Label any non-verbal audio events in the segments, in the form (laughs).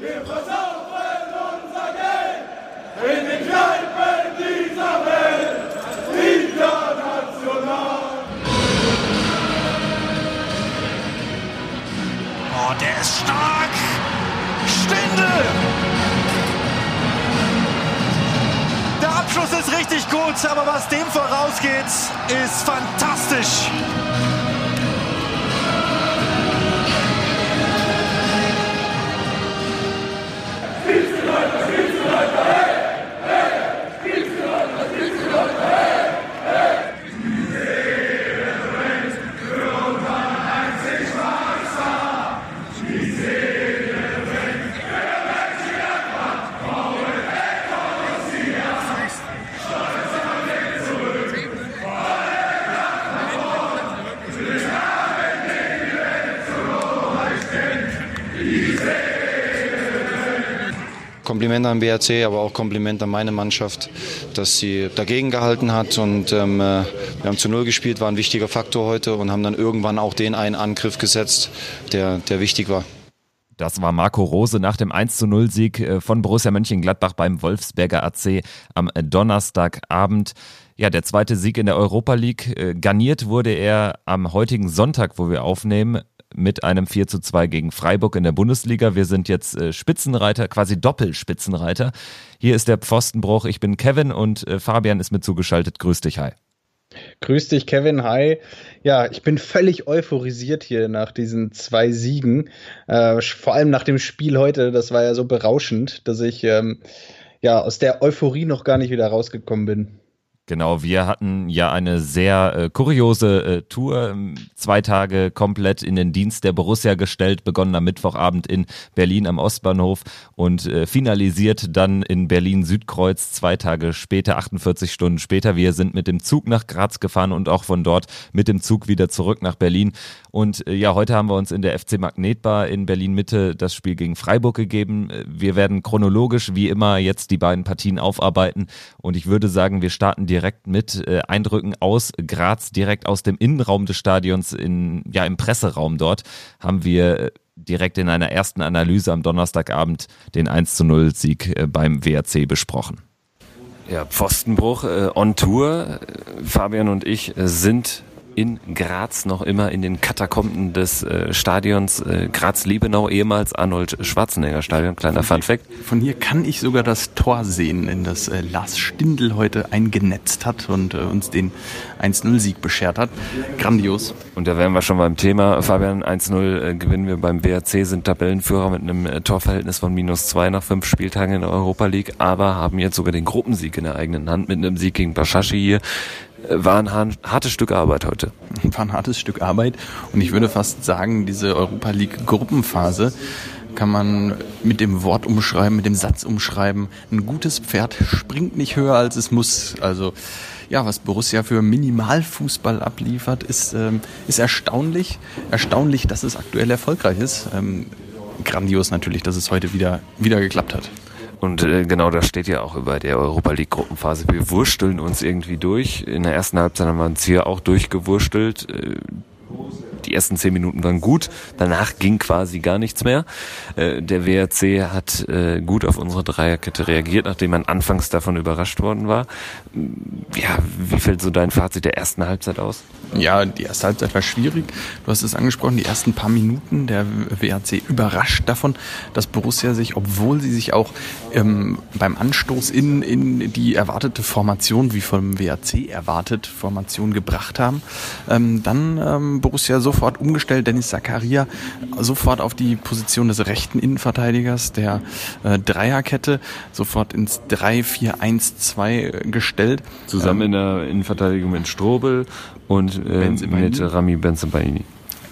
Wir versaufen unser Geld in den Kneipen dieser Welt. International. Oh, der ist stark. Stindel. Der Abschluss ist richtig gut, aber was dem vorausgeht, ist fantastisch. An BRC, aber auch Kompliment an meine Mannschaft, dass sie dagegen gehalten hat. Und ähm, äh, wir haben zu Null gespielt, war ein wichtiger Faktor heute und haben dann irgendwann auch den einen Angriff gesetzt, der, der wichtig war. Das war Marco Rose nach dem 1 0 Sieg äh, von Borussia Mönchengladbach beim Wolfsberger AC am Donnerstagabend. Ja, der zweite Sieg in der Europa League. Äh, garniert wurde er am heutigen Sonntag, wo wir aufnehmen, mit einem 4 zu 2 gegen Freiburg in der Bundesliga. Wir sind jetzt äh, Spitzenreiter, quasi Doppelspitzenreiter. Hier ist der Pfostenbruch. Ich bin Kevin und äh, Fabian ist mit zugeschaltet. Grüß dich, hi. Grüß dich, Kevin. Hi. Ja, ich bin völlig euphorisiert hier nach diesen zwei Siegen. Äh, vor allem nach dem Spiel heute. Das war ja so berauschend, dass ich ähm, ja aus der Euphorie noch gar nicht wieder rausgekommen bin. Genau, wir hatten ja eine sehr äh, kuriose äh, Tour, ähm, zwei Tage komplett in den Dienst der Borussia gestellt, begonnen am Mittwochabend in Berlin am Ostbahnhof und äh, finalisiert dann in Berlin Südkreuz zwei Tage später, 48 Stunden später. Wir sind mit dem Zug nach Graz gefahren und auch von dort mit dem Zug wieder zurück nach Berlin. Und äh, ja, heute haben wir uns in der FC Magnetbar in Berlin Mitte das Spiel gegen Freiburg gegeben. Wir werden chronologisch wie immer jetzt die beiden Partien aufarbeiten und ich würde sagen, wir starten direkt direkt mit äh, Eindrücken aus Graz, direkt aus dem Innenraum des Stadions, in, ja, im Presseraum dort, haben wir äh, direkt in einer ersten Analyse am Donnerstagabend den 1 zu 0 Sieg äh, beim WRC besprochen. Ja, Pfostenbruch äh, on Tour. Fabian und ich äh, sind in Graz noch immer in den Katakomben des äh, Stadions äh, Graz-Liebenau, ehemals Arnold-Schwarzenegger-Stadion. Kleiner Fun Fact. Von hier kann ich sogar das Tor sehen, in das äh, Lars Stindl heute eingenetzt hat und äh, uns den 1-0-Sieg beschert hat. Grandios. Und da wären wir schon beim Thema. Fabian, 1-0 äh, gewinnen wir beim BRC, sind Tabellenführer mit einem äh, Torverhältnis von minus zwei nach fünf Spieltagen in der Europa League, aber haben jetzt sogar den Gruppensieg in der eigenen Hand mit einem Sieg gegen Baschashi hier. War ein hartes Stück Arbeit heute. (laughs) War ein hartes Stück Arbeit und ich würde fast sagen, diese Europa League Gruppenphase kann man mit dem Wort umschreiben, mit dem Satz umschreiben. Ein gutes Pferd springt nicht höher als es muss. Also ja, was Borussia für Minimalfußball abliefert, ist, ähm, ist erstaunlich. Erstaunlich, dass es aktuell erfolgreich ist. Ähm, grandios natürlich, dass es heute wieder, wieder geklappt hat. Und äh, genau das steht ja auch über der Europa League Gruppenphase. Wir wursteln uns irgendwie durch. In der ersten Halbzeit haben wir uns hier auch durchgewurstelt. Äh, die ersten zehn Minuten waren gut, danach ging quasi gar nichts mehr. Äh, der WRC hat äh, gut auf unsere Dreierkette reagiert, nachdem man anfangs davon überrascht worden war. Ja, wie fällt so dein Fazit der ersten Halbzeit aus? Ja, die erste Halbzeit war schwierig. Du hast es angesprochen, die ersten paar Minuten der WRC überrascht davon, dass Borussia sich, obwohl sie sich auch ähm, beim Anstoß in, in die erwartete Formation, wie vom WRC erwartet, Formation gebracht haben, ähm, dann ähm, Borussia sofort umgestellt, Dennis Zakaria sofort auf die Position des rechten Innenverteidigers der äh, Dreierkette, sofort ins 3-4-1-2 gestellt. Zusammen ähm, in der Innenverteidigung mit Strobel und äh, mit Rami Benzebaini.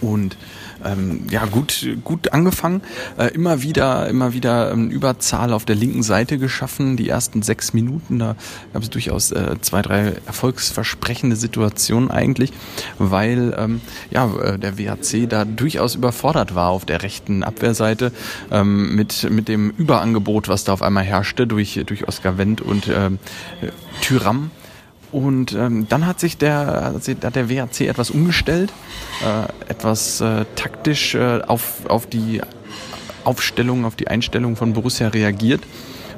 Und ähm, ja gut gut angefangen, äh, immer wieder immer wieder ähm, Überzahl auf der linken Seite geschaffen. Die ersten sechs Minuten da gab es durchaus äh, zwei drei erfolgsversprechende Situationen eigentlich, weil ähm, ja äh, der WHC da durchaus überfordert war auf der rechten Abwehrseite ähm, mit mit dem Überangebot, was da auf einmal herrschte durch durch Oskar Wendt und ähm, Tyram und ähm, dann hat sich der, hat der WAC etwas umgestellt, äh, etwas äh, taktisch äh, auf, auf die Aufstellung, auf die Einstellung von Borussia reagiert.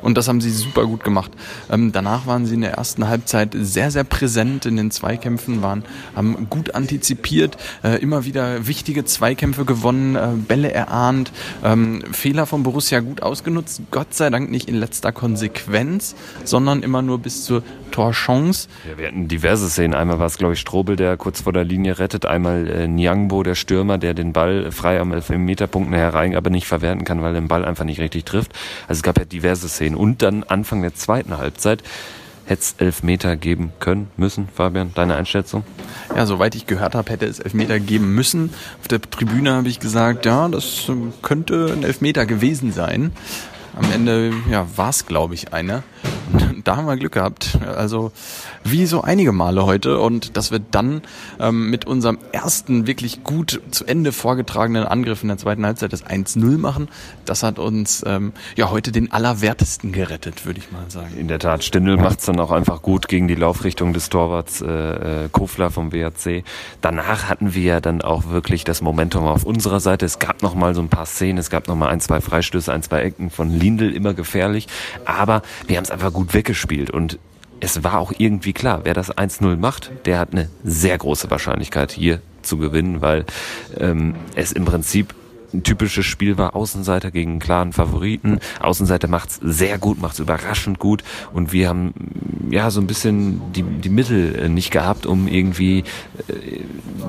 Und das haben sie super gut gemacht. Ähm, danach waren sie in der ersten Halbzeit sehr, sehr präsent in den Zweikämpfen, waren, haben gut antizipiert, äh, immer wieder wichtige Zweikämpfe gewonnen, äh, Bälle erahnt, ähm, Fehler von Borussia gut ausgenutzt. Gott sei Dank nicht in letzter Konsequenz, sondern immer nur bis zur Torchance. Ja, wir hatten diverse Szenen. Einmal war es, glaube ich, Strobel, der kurz vor der Linie rettet. Einmal äh, Niangbo, der Stürmer, der den Ball frei am Elfmeterpunkt herein, aber nicht verwerten kann, weil er den Ball einfach nicht richtig trifft. Also es gab ja diverse Szenen. Und dann Anfang der zweiten Halbzeit hätte es Elfmeter geben können, müssen. Fabian, deine Einschätzung? Ja, soweit ich gehört habe, hätte es Elfmeter geben müssen. Auf der Tribüne habe ich gesagt, ja, das könnte ein Elfmeter gewesen sein. Am Ende ja, war es, glaube ich, einer. Und (laughs) da haben wir Glück gehabt. Also wie so einige Male heute. Und dass wir dann ähm, mit unserem ersten wirklich gut zu Ende vorgetragenen Angriff in der zweiten Halbzeit das 1-0 machen, das hat uns ähm, ja heute den Allerwertesten gerettet, würde ich mal sagen. In der Tat, Stindl macht es dann auch einfach gut gegen die Laufrichtung des Torwarts äh, äh Kofler vom WRC. Danach hatten wir ja dann auch wirklich das Momentum auf unserer Seite. Es gab noch mal so ein paar Szenen, es gab noch mal ein, zwei Freistöße, ein, zwei Ecken von Lindl, immer gefährlich. Aber wir haben es einfach gut weggespielt und es war auch irgendwie klar, wer das 1-0 macht, der hat eine sehr große Wahrscheinlichkeit hier zu gewinnen, weil ähm, es im Prinzip ein typisches Spiel war, Außenseiter gegen einen klaren Favoriten. Außenseiter macht's sehr gut, macht's überraschend gut und wir haben ja so ein bisschen die, die Mittel äh, nicht gehabt, um irgendwie äh,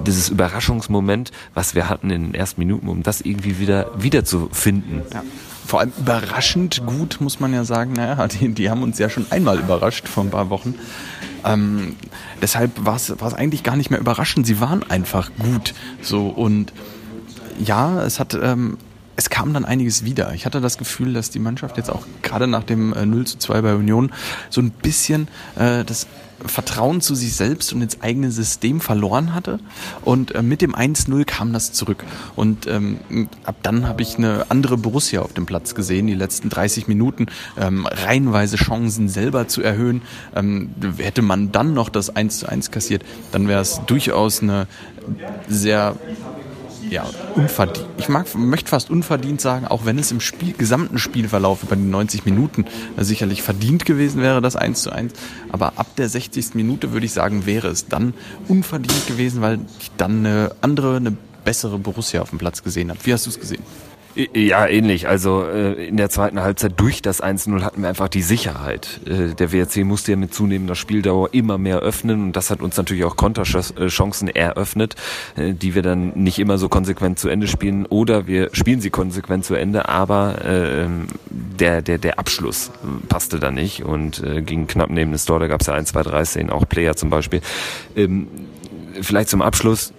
dieses Überraschungsmoment, was wir hatten in den ersten Minuten, um das irgendwie wieder wieder zu finden. Ja vor allem überraschend gut, muss man ja sagen. Naja, (laughs) die, die haben uns ja schon einmal überrascht vor ein paar Wochen. Ähm, deshalb war es eigentlich gar nicht mehr überraschend. Sie waren einfach gut. So und ja, es hat ähm, es kam dann einiges wieder. Ich hatte das Gefühl, dass die Mannschaft jetzt auch gerade nach dem äh, 0 zu 2 bei Union so ein bisschen äh, das Vertrauen zu sich selbst und ins eigene System verloren hatte. Und äh, mit dem 1-0 kam das zurück. Und ähm, ab dann habe ich eine andere Borussia auf dem Platz gesehen, die letzten 30 Minuten ähm, reihenweise Chancen selber zu erhöhen. Ähm, hätte man dann noch das 1 1 kassiert, dann wäre es durchaus eine sehr ja, unverdient. Ich mag, möchte fast unverdient sagen, auch wenn es im Spiel, gesamten Spielverlauf über die 90 Minuten äh, sicherlich verdient gewesen wäre, das 1 zu 1. Aber ab der 60. Minute würde ich sagen, wäre es dann unverdient gewesen, weil ich dann eine andere, eine bessere Borussia auf dem Platz gesehen habe. Wie hast du es gesehen? Ja, ähnlich. Also äh, in der zweiten Halbzeit durch das 1-0 hatten wir einfach die Sicherheit. Äh, der WRC musste ja mit zunehmender Spieldauer immer mehr öffnen und das hat uns natürlich auch Konterchancen eröffnet, äh, die wir dann nicht immer so konsequent zu Ende spielen oder wir spielen sie konsequent zu Ende, aber äh, der, der, der Abschluss passte da nicht und äh, ging knapp neben das Tor. Da gab es ja ein, zwei, drei Szenen, auch Player zum Beispiel. Ähm, vielleicht zum Abschluss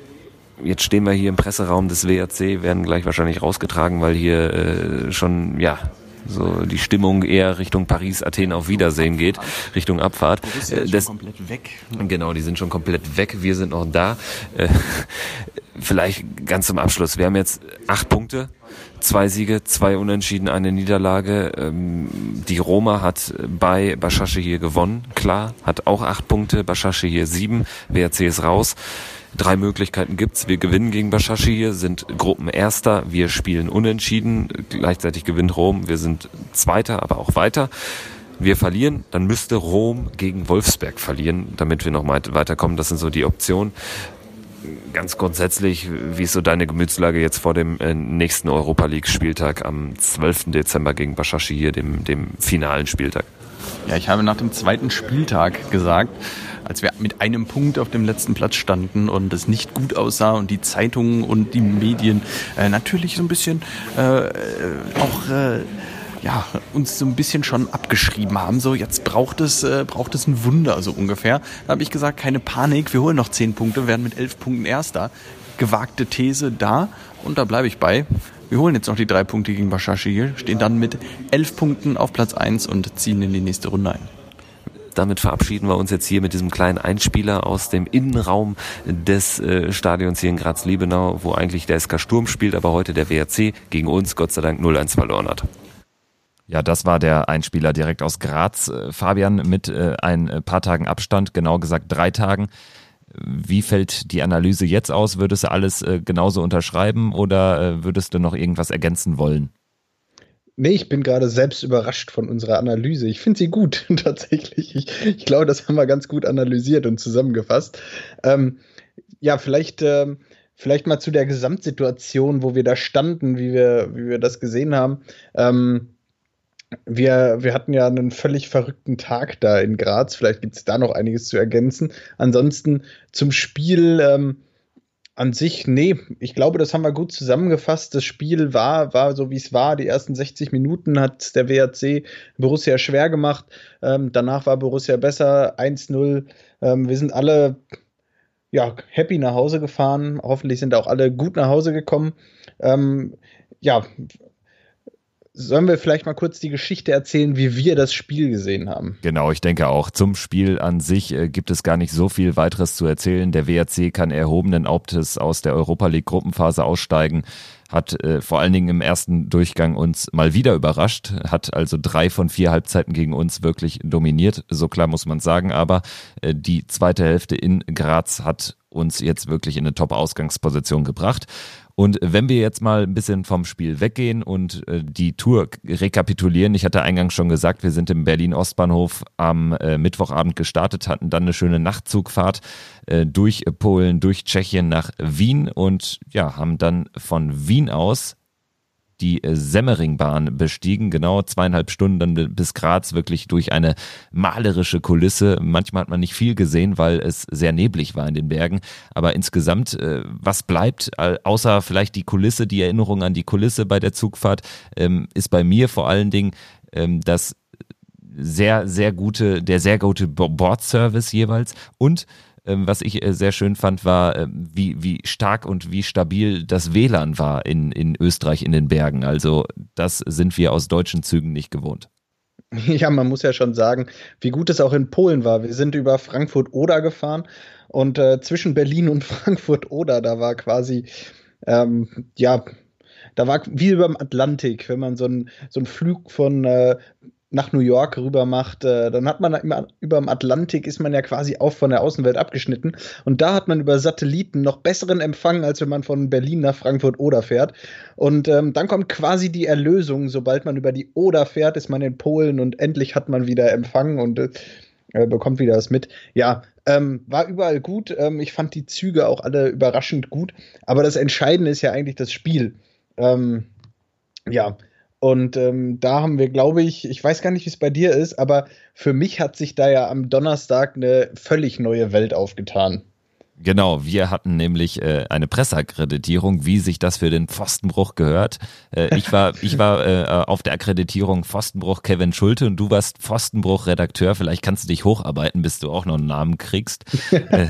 jetzt stehen wir hier im Presseraum des WRC, werden gleich wahrscheinlich rausgetragen, weil hier äh, schon, ja, so die Stimmung eher Richtung Paris, Athen auf Wiedersehen geht, Richtung Abfahrt. Ist äh, das, komplett weg. Genau, die sind schon komplett weg. Wir sind noch da. Äh, (laughs) vielleicht ganz zum Abschluss. Wir haben jetzt acht Punkte, zwei Siege, zwei Unentschieden, eine Niederlage. Ähm, die Roma hat bei Bashasche hier gewonnen, klar, hat auch acht Punkte, Bashasche hier sieben, WRC ist raus. Drei Möglichkeiten gibt's. Wir gewinnen gegen Bashashir, sind Gruppenerster, wir spielen unentschieden, gleichzeitig gewinnt Rom, wir sind Zweiter, aber auch weiter. Wir verlieren, dann müsste Rom gegen Wolfsberg verlieren, damit wir noch weiterkommen. Das sind so die Optionen. Ganz grundsätzlich, wie ist so deine Gemütslage jetzt vor dem äh, nächsten Europa League Spieltag am 12. Dezember gegen Bashashir, dem, dem finalen Spieltag? Ja, ich habe nach dem zweiten Spieltag gesagt, als wir mit einem Punkt auf dem letzten Platz standen und es nicht gut aussah und die Zeitungen und die Medien äh, natürlich so ein bisschen äh, auch äh, ja, uns so ein bisschen schon abgeschrieben haben. So, jetzt braucht es, äh, braucht es ein Wunder, so ungefähr. Da habe ich gesagt, keine Panik, wir holen noch zehn Punkte, werden mit elf Punkten Erster. Gewagte These da und da bleibe ich bei. Wir holen jetzt noch die drei Punkte gegen Bashashi, stehen dann mit elf Punkten auf Platz eins und ziehen in die nächste Runde ein damit verabschieden wir uns jetzt hier mit diesem kleinen Einspieler aus dem Innenraum des äh, Stadions hier in Graz-Liebenau, wo eigentlich der SK Sturm spielt, aber heute der WRC gegen uns Gott sei Dank 0-1 verloren hat. Ja, das war der Einspieler direkt aus Graz. Äh, Fabian mit äh, ein äh, paar Tagen Abstand, genau gesagt drei Tagen. Wie fällt die Analyse jetzt aus? Würdest du alles äh, genauso unterschreiben oder äh, würdest du noch irgendwas ergänzen wollen? Nee, ich bin gerade selbst überrascht von unserer Analyse. Ich finde sie gut, (laughs) tatsächlich. Ich, ich, glaube, das haben wir ganz gut analysiert und zusammengefasst. Ähm, ja, vielleicht, ähm, vielleicht mal zu der Gesamtsituation, wo wir da standen, wie wir, wie wir das gesehen haben. Ähm, wir, wir hatten ja einen völlig verrückten Tag da in Graz. Vielleicht gibt es da noch einiges zu ergänzen. Ansonsten zum Spiel. Ähm, an sich, nee, ich glaube, das haben wir gut zusammengefasst. Das Spiel war, war so, wie es war. Die ersten 60 Minuten hat der WRC Borussia schwer gemacht. Ähm, danach war Borussia besser, 1-0. Ähm, wir sind alle ja, happy nach Hause gefahren. Hoffentlich sind auch alle gut nach Hause gekommen. Ähm, ja, Sollen wir vielleicht mal kurz die Geschichte erzählen, wie wir das Spiel gesehen haben? Genau, ich denke auch. Zum Spiel an sich äh, gibt es gar nicht so viel weiteres zu erzählen. Der WRC kann erhobenen Hauptes aus der Europa League Gruppenphase aussteigen hat äh, vor allen Dingen im ersten Durchgang uns mal wieder überrascht, hat also drei von vier Halbzeiten gegen uns wirklich dominiert, so klar muss man sagen, aber äh, die zweite Hälfte in Graz hat uns jetzt wirklich in eine Top-Ausgangsposition gebracht. Und wenn wir jetzt mal ein bisschen vom Spiel weggehen und äh, die Tour rekapitulieren, ich hatte eingangs schon gesagt, wir sind im Berlin Ostbahnhof am äh, Mittwochabend gestartet, hatten dann eine schöne Nachtzugfahrt äh, durch Polen, durch Tschechien nach Wien und ja, haben dann von Wien aus die äh, Semmeringbahn bestiegen, genau zweieinhalb Stunden dann bis Graz, wirklich durch eine malerische Kulisse. Manchmal hat man nicht viel gesehen, weil es sehr neblig war in den Bergen, aber insgesamt, äh, was bleibt, außer vielleicht die Kulisse, die Erinnerung an die Kulisse bei der Zugfahrt, ähm, ist bei mir vor allen Dingen ähm, das sehr, sehr gute, der sehr gute Bordservice jeweils und was ich äh, sehr schön fand, war, ähm, wie, wie stark und wie stabil das WLAN war in, in Österreich in den Bergen. Also das sind wir aus deutschen Zügen nicht gewohnt. (laughs) Ja, man muss ja schon sagen, wie gut es auch in Polen war. Wir sind über Frankfurt-Oder gefahren und äh, zwischen Berlin und (laughs) Frankfurt-Oder, da war quasi, ähm, ja, da war wie über dem Atlantik, wenn man so einen so Flug von äh, nach New York rüber macht, äh, dann hat man immer über dem Atlantik ist man ja quasi auch von der Außenwelt abgeschnitten und da hat man über Satelliten noch besseren Empfang, als wenn man von Berlin nach Frankfurt Oder fährt. Und ähm, dann kommt quasi die Erlösung, sobald man über die Oder fährt, ist man in Polen und endlich hat man wieder Empfang und äh, bekommt wieder was mit. Ja, ähm, war überall gut. Ähm, ich fand die Züge auch alle überraschend gut. Aber das Entscheidende ist ja eigentlich das Spiel. Ähm, ja, und ähm, da haben wir, glaube ich, ich weiß gar nicht, wie es bei dir ist, aber für mich hat sich da ja am Donnerstag eine völlig neue Welt aufgetan. Genau, wir hatten nämlich äh, eine Presseakkreditierung, wie sich das für den Pfostenbruch gehört. Äh, ich war, (laughs) ich war äh, auf der Akkreditierung Pfostenbruch Kevin Schulte und du warst Pfostenbruch Redakteur. Vielleicht kannst du dich hocharbeiten, bis du auch noch einen Namen kriegst. (laughs) Äh,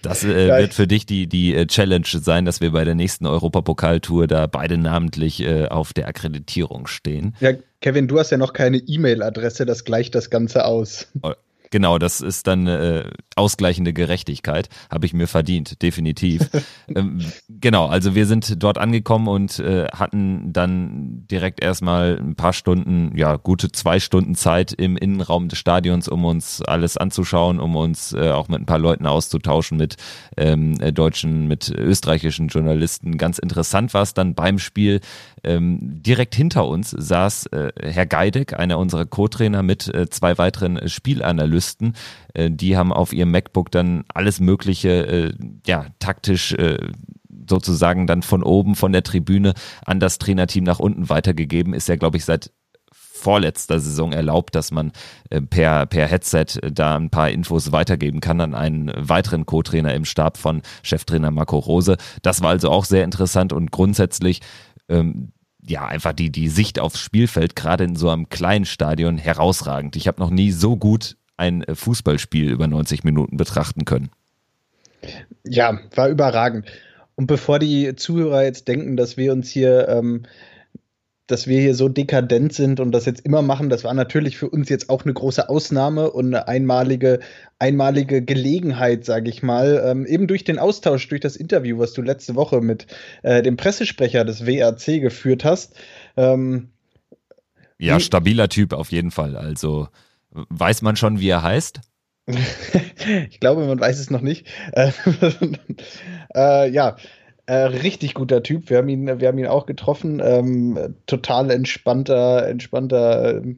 das äh, wird für dich die, die äh, Challenge sein, dass wir bei der nächsten Europapokaltour da beide namentlich äh, auf der Akkreditierung stehen. Ja, Kevin, du hast ja noch keine E-Mail-Adresse, das gleicht das Ganze aus. Genau, das ist dann äh, ausgleichende Gerechtigkeit, habe ich mir verdient, definitiv. (laughs) ähm, genau, also wir sind dort angekommen und äh, hatten dann direkt erstmal ein paar Stunden, ja, gute zwei Stunden Zeit im Innenraum des Stadions, um uns alles anzuschauen, um uns äh, auch mit ein paar Leuten auszutauschen, mit ähm, äh, deutschen, mit österreichischen Journalisten. Ganz interessant war es dann beim Spiel. Ähm, direkt hinter uns saß äh, Herr Geideck, einer unserer Co-Trainer, mit äh, zwei weiteren Spielanalysten Analysten, äh, die haben auf ihrem MacBook dann alles Mögliche, äh, ja, taktisch äh, sozusagen dann von oben, von der Tribüne an das Trainerteam nach unten weitergegeben. Ist ja, glaube ich, seit vorletzter Saison erlaubt, dass man äh, per, per Headset da ein paar Infos weitergeben kann an einen weiteren Co-Trainer im Stab von Cheftrainer Marco Rose. Das war also auch sehr interessant und grundsätzlich ähm, ja, einfach die, die Sicht aufs Spielfeld, gerade in so einem kleinen Stadion, herausragend. Ich habe noch nie so gut ein äh, Fußballspiel über 90 Minuten betrachten können. Ja, war überragend. Und bevor die Zuhörer jetzt denken, dass wir uns hier, ähm, dass wir hier so dekadent sind und das jetzt immer machen, das war natürlich für uns jetzt auch eine große Ausnahme und eine einmalige, einmalige Gelegenheit, sage ich mal, ähm, eben durch den Austausch, durch das Interview, was du letzte Woche mit äh, dem Pressesprecher des WRC geführt hast. Ähm, ja, stabiler Typ auf jeden Fall. Also Weiß man schon, wie er heißt? (laughs) ich glaube, man weiß es noch nicht. (laughs) äh, ja, Äh, richtig guter Typ. Wir haben ihn, wir haben ihn auch getroffen. Ähm, total entspannter, entspannter, äh,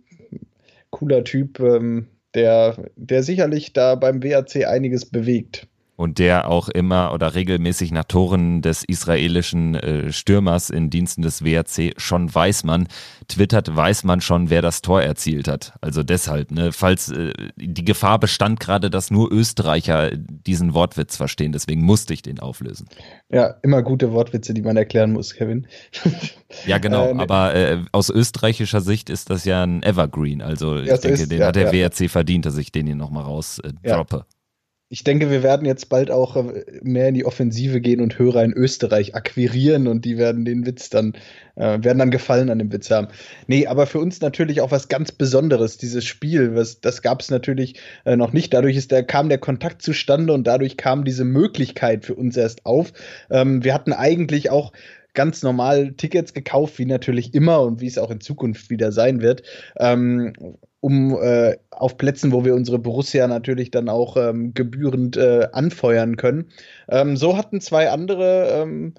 cooler Typ, ähm, der, der sicherlich da beim WAC einiges bewegt und der auch immer oder regelmäßig nach Toren des israelischen äh, Stürmers in Diensten des WRC schon weiß man, twittert, weiß man schon, wer das Tor erzielt hat. Also deshalb, ne, falls äh, die Gefahr bestand gerade, dass nur Österreicher diesen Wortwitz verstehen, deswegen musste ich den auflösen. Ja, immer gute Wortwitze, die man erklären muss, Kevin. (laughs) ja, genau, äh, aber äh, aus österreichischer Sicht ist das ja ein Evergreen, also ich denke, ist, den ja, hat der ja. WRC verdient, dass ich den hier nochmal raus droppe. Ich denke, wir werden jetzt bald auch äh, mehr in die Offensive gehen und Hörer in Österreich akquirieren und die werden den Witz dann, äh, werden dann Gefallen an dem Witz haben. Nee, aber für uns natürlich auch was ganz Besonderes, dieses Spiel. Was, das gab es natürlich äh, noch nicht. Dadurch ist der, kam der Kontakt zustande und dadurch kam diese Möglichkeit für uns erst auf. Ähm, wir hatten eigentlich auch ganz normal Tickets gekauft, wie natürlich immer und wie es auch in Zukunft wieder sein wird. Ähm, um äh, auf Plätzen, wo wir unsere Borussia natürlich dann auch ähm, gebührend äh, anfeuern können. Ähm, so hatten zwei andere ähm,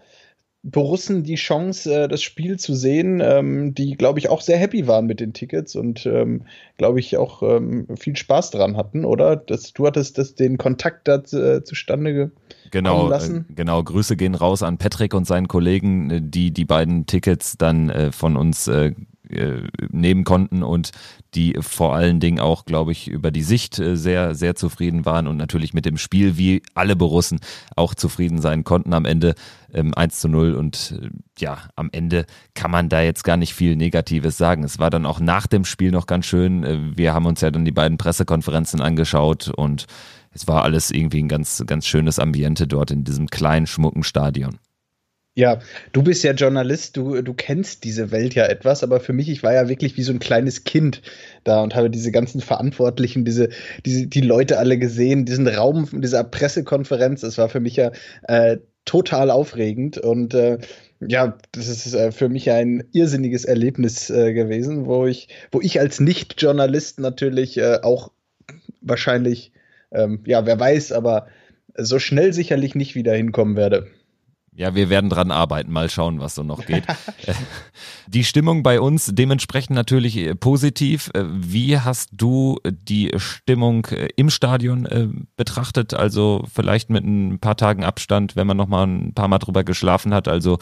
Borussen die Chance, äh, das Spiel zu sehen, ähm, die, glaube ich, auch sehr happy waren mit den Tickets und, ähm, glaube ich, auch ähm, viel Spaß dran hatten, oder? Das, du hattest das, den Kontakt da äh, zustande ge genau, kommen lassen. Äh, genau, Grüße gehen raus an Patrick und seinen Kollegen, äh, die die beiden Tickets dann äh, von uns äh, nehmen konnten und die vor allen Dingen auch, glaube ich, über die Sicht äh, sehr, sehr zufrieden waren und natürlich mit dem Spiel, wie alle Borussen, auch zufrieden sein konnten am Ende ähm, 1 zu 0 und äh, ja, am Ende kann man da jetzt gar nicht viel Negatives sagen. Es war dann auch nach dem Spiel noch ganz schön. Äh, wir haben uns ja dann die beiden Pressekonferenzen angeschaut und es war alles irgendwie ein ganz, ganz schönes Ambiente dort in diesem kleinen, schmucken Stadion. Ja, du bist ja Journalist, du, du kennst diese Welt ja etwas, aber für mich, ich war ja wirklich wie so ein kleines Kind da und habe diese ganzen Verantwortlichen, diese, diese, die Leute alle gesehen, diesen Raum dieser Pressekonferenz, das war für mich ja äh, total aufregend und äh, ja, das ist äh, für mich ein irrsinniges Erlebnis äh, gewesen, wo ich, wo ich als Nicht-Journalist natürlich äh, auch wahrscheinlich, ähm, ja, wer weiß, aber so schnell sicherlich nicht wieder hinkommen werde. Ja, wir werden dran arbeiten, mal schauen, was so noch geht. (laughs) die Stimmung bei uns dementsprechend natürlich äh, positiv. Äh, wie hast du die Stimmung äh, im Stadion betrachtet? Also vielleicht mit ein paar Tagen Abstand, wenn man noch mal ein paar Mal drüber geschlafen hat. Also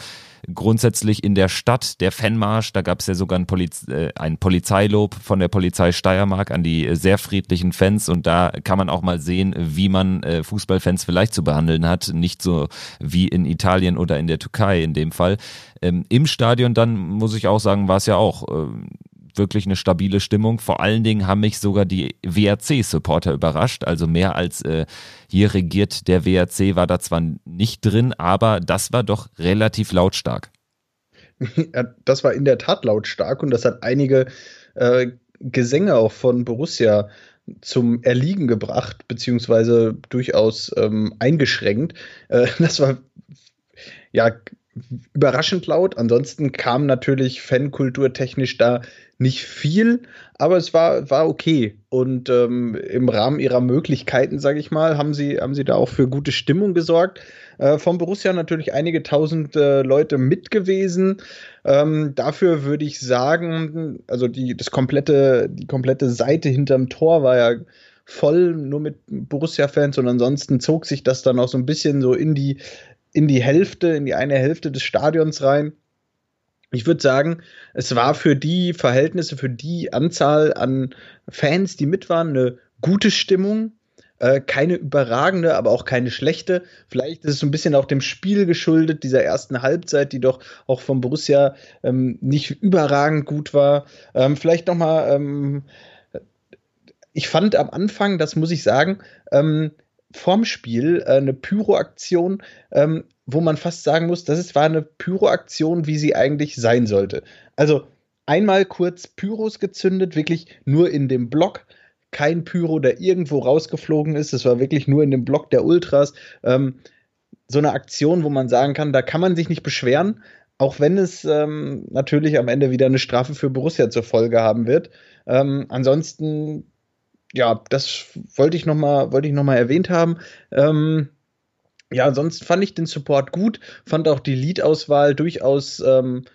grundsätzlich in der Stadt, der Fanmarsch, da gab es ja sogar ein, Poliz äh, ein Polizeilob von der Polizei Steiermark an die äh, sehr friedlichen Fans und da kann man auch mal sehen, wie man äh, Fußballfans vielleicht zu behandeln hat, nicht so wie in Italien oder in der Türkei in dem Fall. Ähm, Im Stadion dann, muss ich auch sagen, war es ja auch äh, wirklich eine stabile Stimmung. Vor allen Dingen haben mich sogar die WRC-Supporter überrascht. Also mehr als äh, hier regiert der WRC war da zwar nicht drin, aber das war doch relativ lautstark. (laughs) das war in der Tat lautstark und das hat einige äh, Gesänge auch von Borussia zum Erliegen gebracht, beziehungsweise durchaus ähm, eingeschränkt. Äh, (laughs) das war ja überraschend laut. Ansonsten kam natürlich fankulturtechnisch da nicht viel, aber es war, war okay. Und ähm, im Rahmen ihrer Möglichkeiten, sage ich mal, haben sie, haben sie da auch für gute Stimmung gesorgt. Äh, vom Borussia natürlich einige tausend äh, Leute mit gewesen. Ähm, dafür würde ich sagen, also die, das komplette, die komplette Seite hinterm Tor war ja voll nur mit Borussia-Fans und ansonsten zog sich das dann auch so ein bisschen so in die in die Hälfte, in die eine Hälfte des Stadions rein. Ich würde sagen, es war für die Verhältnisse, für die Anzahl an Fans, die mit waren, eine gute Stimmung. Äh, keine überragende, aber auch keine schlechte. Vielleicht ist es so ein bisschen auch dem Spiel geschuldet, dieser ersten Halbzeit, die doch auch vom Borussia ähm, nicht überragend gut war. Ähm, vielleicht noch mal, ähm, ich fand am Anfang, das muss ich sagen, ähm, vorm Spiel äh, eine Pyroaktion, ähm, wo man fast sagen muss, das ist, war eine Pyroaktion, wie sie eigentlich sein sollte. Also einmal kurz Pyros gezündet, wirklich nur in dem Block. Kein Pyro, der irgendwo rausgeflogen ist. Es war wirklich nur in dem Block der Ultras. Ähm, so eine Aktion, wo man sagen kann, da kann man sich nicht beschweren, auch wenn es ähm, natürlich am Ende wieder eine Strafe für Borussia zur Folge haben wird. Ähm, ansonsten ja, das wollte ich nochmal noch erwähnt haben. Ähm, ja, sonst fand ich den Support gut, fand auch die Liedauswahl durchaus ähm,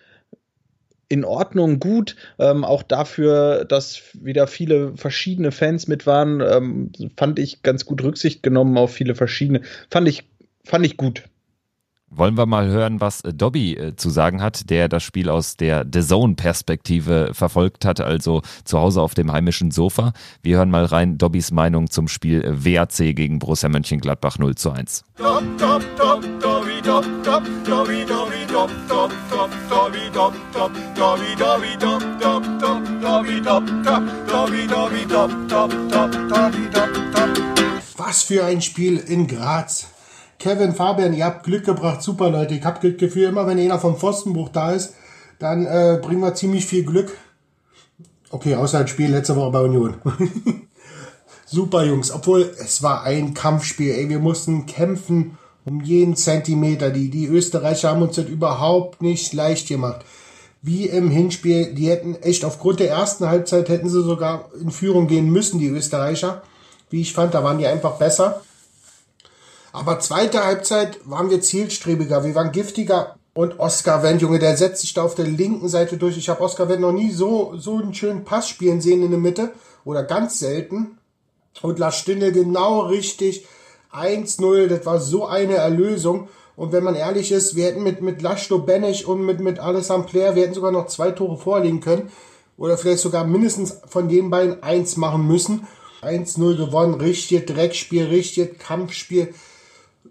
in Ordnung, gut. Ähm, auch dafür, dass wieder viele verschiedene Fans mit waren, ähm, fand ich ganz gut Rücksicht genommen auf viele verschiedene. Fand ich, fand ich gut. Wollen wir mal hören, was äh, Dobby äh, zu sagen hat, der das Spiel aus der The Zone-Perspektive verfolgt hat, also zu Hause auf dem heimischen Sofa. Wir hören mal rein Dobbys Meinung zum Spiel äh, WAC gegen Borussia Mönchengladbach 0 zu 1. Was für ein Spiel in Graz. Kevin, Fabian, ihr habt Glück gebracht. Super, Leute. Ich habe das Gefühl, immer wenn einer vom Pfostenbruch da ist, dann äh, bringen wir ziemlich viel Glück. Okay, außer das Spiel letzte Woche bei Union. (laughs) Super, Jungs. Obwohl, es war ein Kampfspiel. Ey, wir mussten kämpfen um jeden Zentimeter. Die, die Österreicher haben uns das überhaupt nicht leicht gemacht. Wie im Hinspiel. Die hätten echt aufgrund der ersten Halbzeit hätten sie sogar in Führung gehen müssen, die Österreicher. Wie ich fand, da waren die einfach besser. Aber zweite Halbzeit waren wir zielstrebiger, wir waren giftiger. Und Oscar Wendt, Junge, der setzt sich da auf der linken Seite durch. Ich habe Oscar Wendt noch nie so, so einen schönen Pass spielen sehen in der Mitte. Oder ganz selten. Und Lars Stindl genau richtig. 1-0, das war so eine Erlösung. Und wenn man ehrlich ist, wir hätten mit, mit Laszlo Benech und mit, mit Alessandro Player, wir hätten sogar noch zwei Tore vorlegen können. Oder vielleicht sogar mindestens von den beiden eins machen müssen. 1-0 gewonnen, richtig Dreckspiel, richtig Kampfspiel.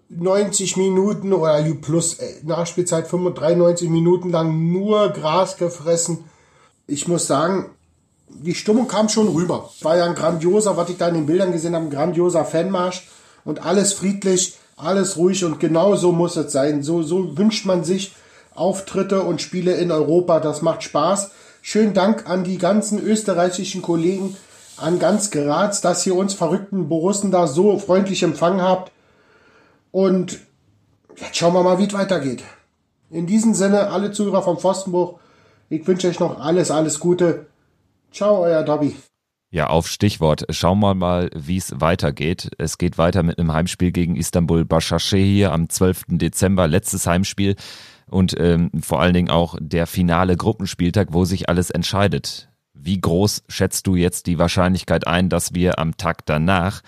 90 Minuten oder plus äh, Nachspielzeit 93 Minuten lang nur Gras gefressen. Ich muss sagen, die Stimmung kam schon rüber. War ja ein grandioser, was ich da in den Bildern gesehen habe, ein grandioser Fanmarsch und alles friedlich, alles ruhig und genau so muss es sein. So, so wünscht man sich Auftritte und Spiele in Europa. Das macht Spaß. Schönen Dank an die ganzen österreichischen Kollegen, an ganz Graz, dass ihr uns verrückten Borussen da so freundlich empfangen habt. Und jetzt schauen wir mal, wie es weitergeht. In diesem Sinne, alle Zuhörer vom Pfostenbruch, ich wünsche euch noch alles, alles Gute. Ciao, euer Dobby. Ja, auf Stichwort. Schauen wir mal, wie es weitergeht. Es geht weiter mit einem Heimspiel gegen Istanbul hier am 12. Dezember, letztes Heimspiel und ähm, vor allen Dingen auch der finale Gruppenspieltag, wo sich alles entscheidet. Wie groß schätzt du jetzt die Wahrscheinlichkeit ein, dass wir am Tag danach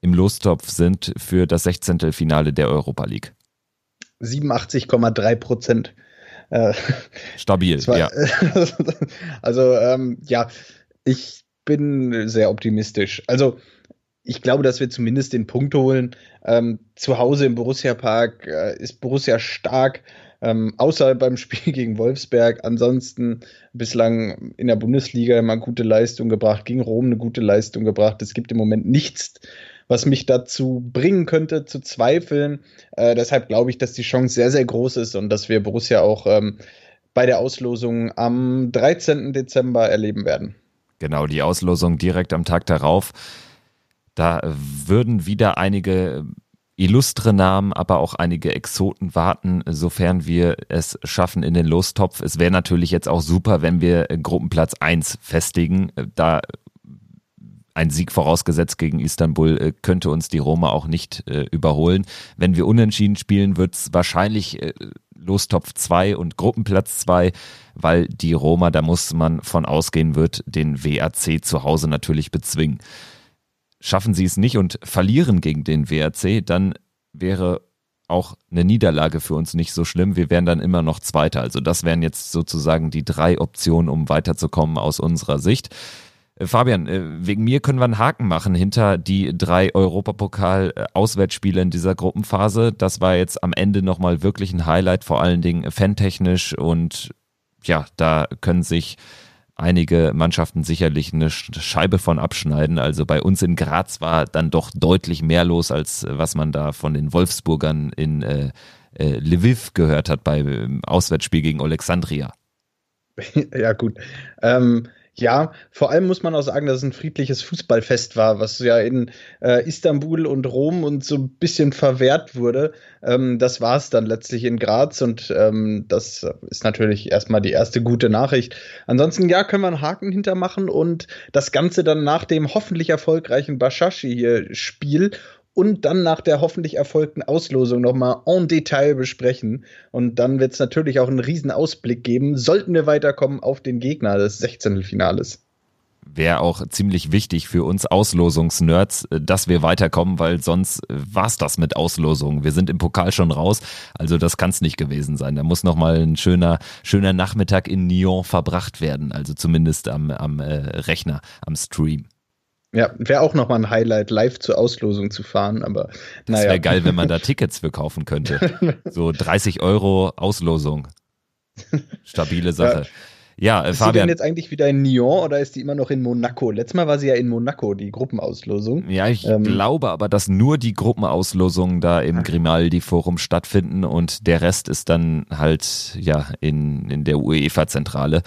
im Lostopf sind für das 16. Finale der Europa League? 87,3 Prozent. Äh, Stabil, war, ja. (laughs) also ähm, ja, ich bin sehr optimistisch. Also ich glaube, dass wir zumindest den Punkt holen. Ähm, zu Hause im Borussia Park äh, ist Borussia stark. Ähm, außer beim (laughs) Spiel gegen Wolfsberg. Ansonsten bislang in der Bundesliga immer gute Leistung gebracht, gegen Rom eine gute Leistung gebracht. Es gibt im Moment nichts, was mich dazu bringen könnte, zu zweifeln. Äh, deshalb glaube ich, dass die Chance sehr, sehr groß ist und dass wir Borussia auch ähm, bei der Auslosung am 13. Dezember erleben werden. Genau, die Auslosung direkt am Tag darauf. Da würden wieder einige illustre Namen, aber auch einige Exoten warten, sofern wir es schaffen in den Lostopf. Es wäre natürlich jetzt auch super, wenn wir Gruppenplatz 1 festigen. Da ein Sieg vorausgesetzt gegen Istanbul äh, könnte uns die Roma auch nicht äh, überholen. Wenn wir unentschieden spielen, wird es wahrscheinlich äh, Lostopf 2 und Gruppenplatz 2, weil die Roma, da muss man von ausgehen, wird den WAC zu Hause natürlich bezwingen. Schaffen sie es nicht und verlieren gegen den WAC, dann wäre auch eine Niederlage für uns nicht so schlimm. Wir wären dann immer noch Zweiter. Also das wären jetzt sozusagen die drei Optionen, um weiterzukommen aus unserer Sicht. Äh, Fabian, äh, wegen mir können wir einen Haken machen hinter die drei Europapokal-Auswärtsspiele in dieser Gruppenphase. Das war jetzt am Ende nochmal wirklich ein Highlight, vor allen Dingen fantechnisch und ja, da können sich einige Mannschaften sicherlich eine Scheibe von abschneiden. Also bei uns in Graz war dann doch deutlich mehr los, als was man da von den Wolfsburgern in äh, äh, Lviv gehört hat beim Auswärtsspiel gegen Alexandria. (laughs) Ja, gut. Ähm, ja, vor allem muss man auch sagen, dass es ein friedliches Fußballfest war, was ja in äh, Istanbul und Rom und so ein bisschen verwehrt wurde. Ähm, das war es dann letztlich in Graz und ähm, das ist natürlich erstmal die erste gute Nachricht. Ansonsten, ja, können wir einen Haken hintermachen und das Ganze dann nach dem hoffentlich erfolgreichen Bashashi hier Spiel und dann nach der hoffentlich erfolgten Auslosung nochmal en Detail besprechen. Und dann wird es natürlich auch einen riesen Ausblick geben, sollten wir weiterkommen auf den Gegner des 16. Finales wäre auch ziemlich wichtig für uns Auslosungsnerds, äh, dass wir weiterkommen, weil sonst äh, war's das mit Auslosungen. Wir sind im Pokal schon raus, also das kann es nicht gewesen sein. Da muss nochmal ein schöner, schöner Nachmittag in Nyon verbracht werden, also zumindest am, am äh, Rechner, am Stream. Ja, wäre auch nochmal ein Highlight, live zur Auslosung zu fahren, aber naja. Das wäre geil, wenn man da Tickets für kaufen könnte. (laughs) So 30 Euro Auslosung. (laughs) Stabile Sache. Ja. Ja, äh, ist Fabian. Ist sie denn jetzt eigentlich wieder in Nyon oder ist die immer noch in Monaco? Letztes Mal war sie ja in Monaco, die Gruppenauslosung. Ja, ich ähm, glaube aber, dass nur die Gruppenauslosungen da im Grimaldi-Forum stattfinden und der Rest ist dann halt ja in, in der UEFA-Zentrale.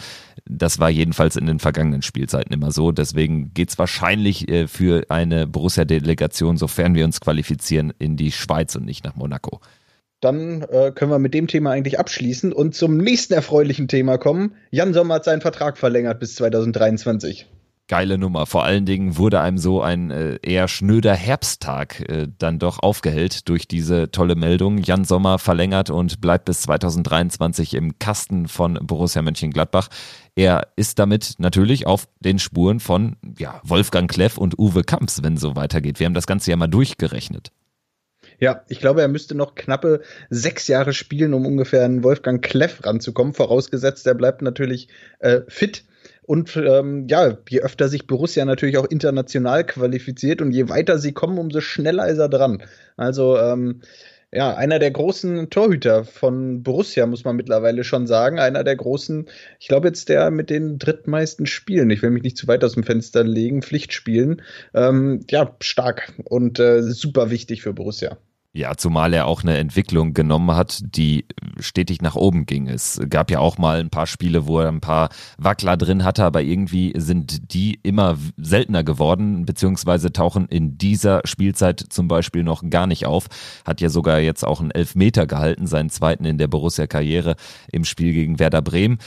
Das war jedenfalls in den vergangenen Spielzeiten immer so. Deswegen geht's wahrscheinlich äh, für eine Borussia-Delegation, sofern wir uns qualifizieren, in die Schweiz und nicht nach Monaco dann äh, können wir mit dem Thema eigentlich abschließen und zum nächsten erfreulichen Thema kommen. Jan Sommer hat seinen Vertrag verlängert bis 2023. Geile Nummer. Vor allen Dingen wurde einem so ein äh, eher schnöder Herbsttag äh, dann doch aufgehellt durch diese tolle Meldung. Jan Sommer verlängert und bleibt bis 2023 im Kasten von Borussia Mönchengladbach. Er ist damit natürlich auf den Spuren von ja, Wolfgang Kleff und Uwe Kamps, wenn so weitergeht. Wir haben das Ganze ja mal durchgerechnet. Ja, ich glaube, er müsste noch knappe sechs Jahre spielen, um ungefähr an Wolfgang Kleff ranzukommen, vorausgesetzt, er bleibt natürlich äh, fit. Und ähm, ja, je öfter sich Borussia natürlich auch international qualifiziert und je weiter sie kommen, umso schneller ist er dran. Also ähm, ja, einer der großen Torhüter von Borussia, muss man mittlerweile schon sagen. Einer der großen, ich glaube jetzt der mit den drittmeisten Spielen. Ich will mich nicht zu weit aus dem Fenster legen, Pflichtspielen. Ähm, ja, stark und äh, super wichtig für Borussia. Ja, zumal er auch eine Entwicklung genommen hat, die stetig nach oben ging. Es gab ja auch mal ein paar Spiele, wo er ein paar Wackler drin hatte, aber irgendwie sind die immer seltener geworden, beziehungsweise tauchen in dieser Spielzeit zum Beispiel noch gar nicht auf. Hat ja sogar jetzt auch einen Elfmeter gehalten, seinen zweiten in der Borussia-Karriere im Spiel gegen Werder Bremen.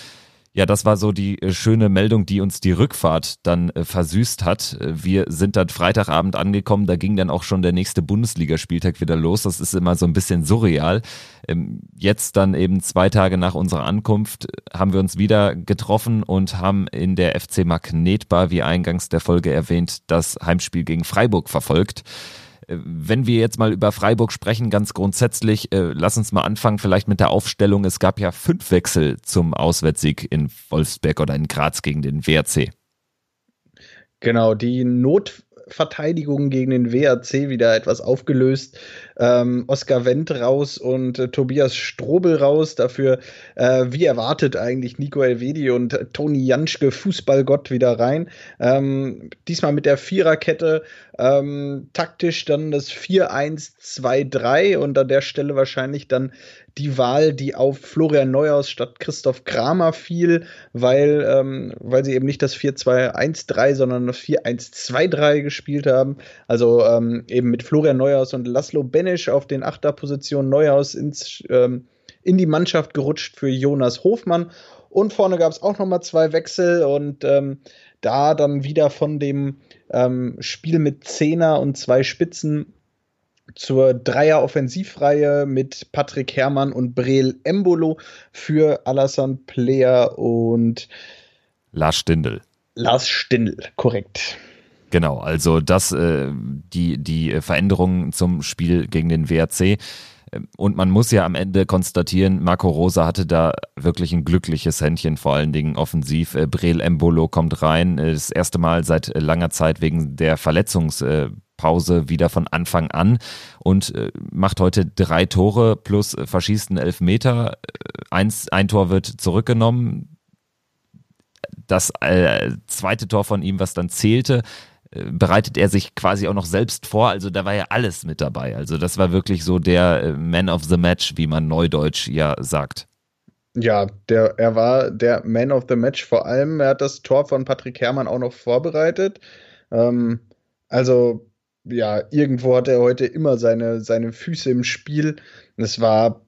Ja, das war so die äh, schöne Meldung, die uns die Rückfahrt dann äh, versüßt hat. Äh, wir sind dann Freitagabend angekommen, da ging dann auch schon der nächste Bundesligaspieltag wieder los. Das ist immer so ein bisschen surreal. Ähm, jetzt dann eben zwei Tage nach unserer Ankunft haben wir uns wieder getroffen und haben in der FC Magnetbar, wie eingangs der Folge erwähnt, das Heimspiel gegen Freiburg verfolgt. Äh, wenn wir jetzt mal über Freiburg sprechen, ganz grundsätzlich, äh, lass uns mal anfangen vielleicht mit der Aufstellung. Es gab ja fünf Wechsel zum Auswärtssieg in Wolfsberg oder in Graz gegen den WRC. Genau, die Not Verteidigung gegen den WRC wieder etwas aufgelöst. Ähm, Oskar Wendt raus und äh, Tobias Strobel raus. Dafür, äh, wie erwartet, eigentlich Nico Elvedi und äh, Toni Janschke, Fußballgott, wieder rein. Ähm, diesmal mit der Viererkette. Ähm, taktisch dann das 4-1-2-3 und an der Stelle wahrscheinlich dann die Wahl, die auf Florian Neuhaus statt Christoph Kramer fiel, weil, ähm, weil sie eben nicht das 4-2-1-3, sondern das 4-1-2-3 gespielt haben. Also ähm, eben mit Florian Neuhaus und Laszlo Benisch auf den Achterpositionen Neuhaus ins, ähm, in die Mannschaft gerutscht für Jonas Hofmann. Und vorne gab es auch noch mal zwei Wechsel und ähm, da dann wieder von dem ähm, Spiel mit Zehner und zwei Spitzen zur Dreier-Offensivreihe mit Patrick Herrmann und Breel Embolo für Alassane Player und Lars Stindl. Lars Stindl, korrekt. Genau, also das, äh, die, die Veränderungen zum Spiel gegen den WRC. Und man muss ja am Ende konstatieren, Marco Rosa hatte da wirklich ein glückliches Händchen, vor allen Dingen offensiv. Äh, Breel Embolo kommt rein, äh, das erste Mal seit langer Zeit wegen der Verletzungs- äh, Pause wieder von Anfang an und äh, macht heute drei Tore plus äh, verschießt einen Elfmeter. Äh, eins, ein Tor wird zurückgenommen. Das äh, zweite Tor von ihm, was dann zählte, äh, bereitet er sich quasi auch noch selbst vor. Also da war ja alles mit dabei. Also das war wirklich so der äh, Man of the Match, wie man neudeutsch ja sagt. Ja, der, er war der Man of the Match vor allem. Er hat das Tor von Patrick Herrmann auch noch vorbereitet. Ähm, also ja, irgendwo hat er heute immer seine, seine Füße im Spiel. Es war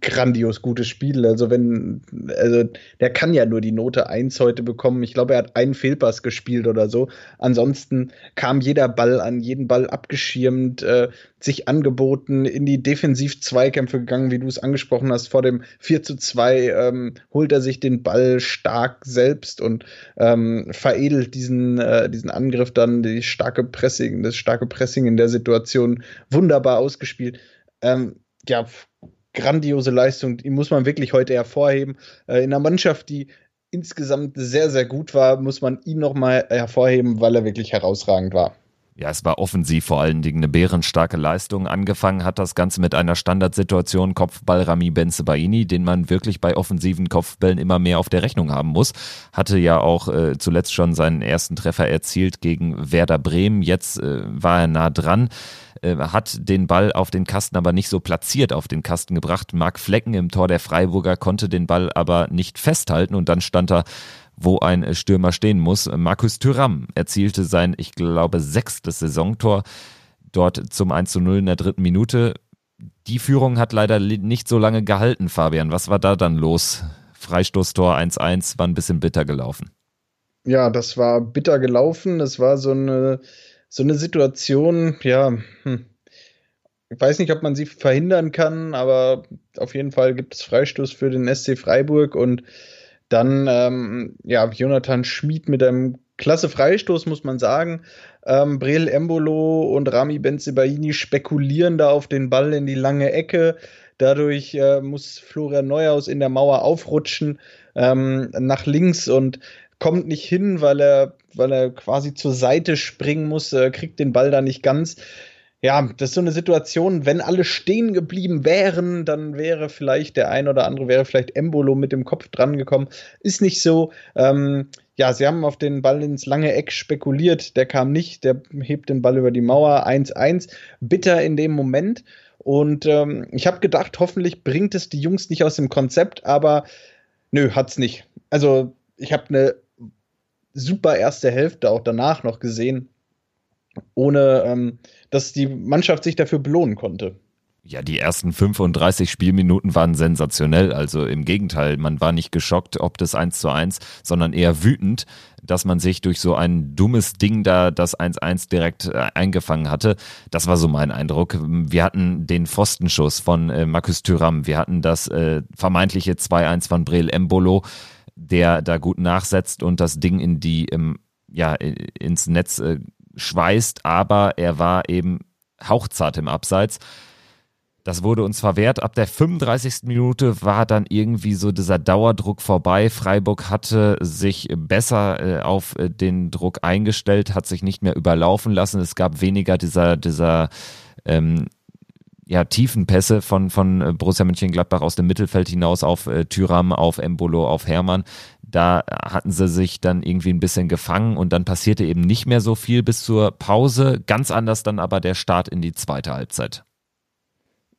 grandios gutes Spiel. Also wenn, also der kann ja nur die Note 1 heute bekommen. Ich glaube, er hat einen Fehlpass gespielt oder so. Ansonsten kam jeder Ball an, jeden Ball abgeschirmt, äh, sich angeboten, in die Defensiv-Zweikämpfe gegangen, wie du es angesprochen hast. Vor dem 4 zu 2 ähm, holt er sich den Ball stark selbst und ähm, veredelt diesen, äh, diesen Angriff dann, die starke Pressing, das starke Pressing in der Situation wunderbar ausgespielt. Ähm, ja, grandiose Leistung, die muss man wirklich heute hervorheben. Äh, in einer Mannschaft, die insgesamt sehr, sehr gut war, muss man ihn nochmal hervorheben, weil er wirklich herausragend war. Ja, es war offensiv vor allen Dingen eine bärenstarke Leistung. Angefangen hat das Ganze mit einer Standardsituation Kopfball Rami Benzebaini, den man wirklich bei offensiven Kopfbällen immer mehr auf der Rechnung haben muss. Hatte ja auch äh, zuletzt schon seinen ersten Treffer erzielt gegen Werder Bremen. Jetzt äh, war er nah dran. Äh, hat den Ball auf den Kasten aber nicht so platziert auf den Kasten gebracht. Marc Flecken im Tor der Freiburger konnte den Ball aber nicht festhalten und dann stand er wo ein Stürmer stehen muss. Markus Thüram erzielte sein, ich glaube, sechstes Saisontor dort zum 1 zu 0 in der dritten Minute. Die Führung hat leider nicht so lange gehalten, Fabian. Was war da dann los? Freistoßtor 1-1 war ein bisschen bitter gelaufen. Ja, das war bitter gelaufen. Es war so eine so eine Situation, ja, hm. ich weiß nicht, ob man sie verhindern kann, aber auf jeden Fall gibt es Freistoß für den SC Freiburg und dann, ähm, ja, Jonathan Schmid mit einem klasse Freistoß, muss man sagen. Ähm, Brel Embolo und Rami Benzebaini spekulieren da auf den Ball in die lange Ecke. Dadurch äh, muss Florian Neuhaus in der Mauer aufrutschen ähm, nach links und kommt nicht hin, weil er, weil er quasi zur Seite springen muss, äh, kriegt den Ball da nicht ganz. Ja, das ist so eine Situation, wenn alle stehen geblieben wären, dann wäre vielleicht der ein oder andere, wäre vielleicht Embolo mit dem Kopf dran gekommen. Ist nicht so. Ähm, ja, sie haben auf den Ball ins lange Eck spekuliert. Der kam nicht, der hebt den Ball über die Mauer. 1-1. Bitter in dem Moment. Und ähm, ich habe gedacht, hoffentlich bringt es die Jungs nicht aus dem Konzept, aber nö, hat's nicht. Also, ich habe eine super erste Hälfte auch danach noch gesehen, ohne ähm, dass die Mannschaft sich dafür belohnen konnte. Ja, die ersten 35 Spielminuten waren sensationell. Also im Gegenteil, man war nicht geschockt, ob das 1 zu 1, sondern eher wütend, dass man sich durch so ein dummes Ding da das 1-1 direkt äh, eingefangen hatte. Das war so mein Eindruck. Wir hatten den Pfostenschuss von äh, Markus Thüram, wir hatten das äh, vermeintliche 2-1 von Brel Embolo der da gut nachsetzt und das Ding in die, im, ja, ins Netz äh, schweißt, aber er war eben hauchzart im Abseits. Das wurde uns verwehrt. Ab der 35. Minute war dann irgendwie so dieser Dauerdruck vorbei. Freiburg hatte sich besser äh, auf äh, den Druck eingestellt, hat sich nicht mehr überlaufen lassen. Es gab weniger dieser, dieser ähm, ja, Tiefenpässe von, von äh, Borussia Mönchengladbach aus dem Mittelfeld hinaus auf äh, Tyram, auf Embolo, auf Hermann. Da hatten sie sich dann irgendwie ein bisschen gefangen und dann passierte eben nicht mehr so viel bis zur Pause. Ganz anders dann aber der Start in die zweite Halbzeit.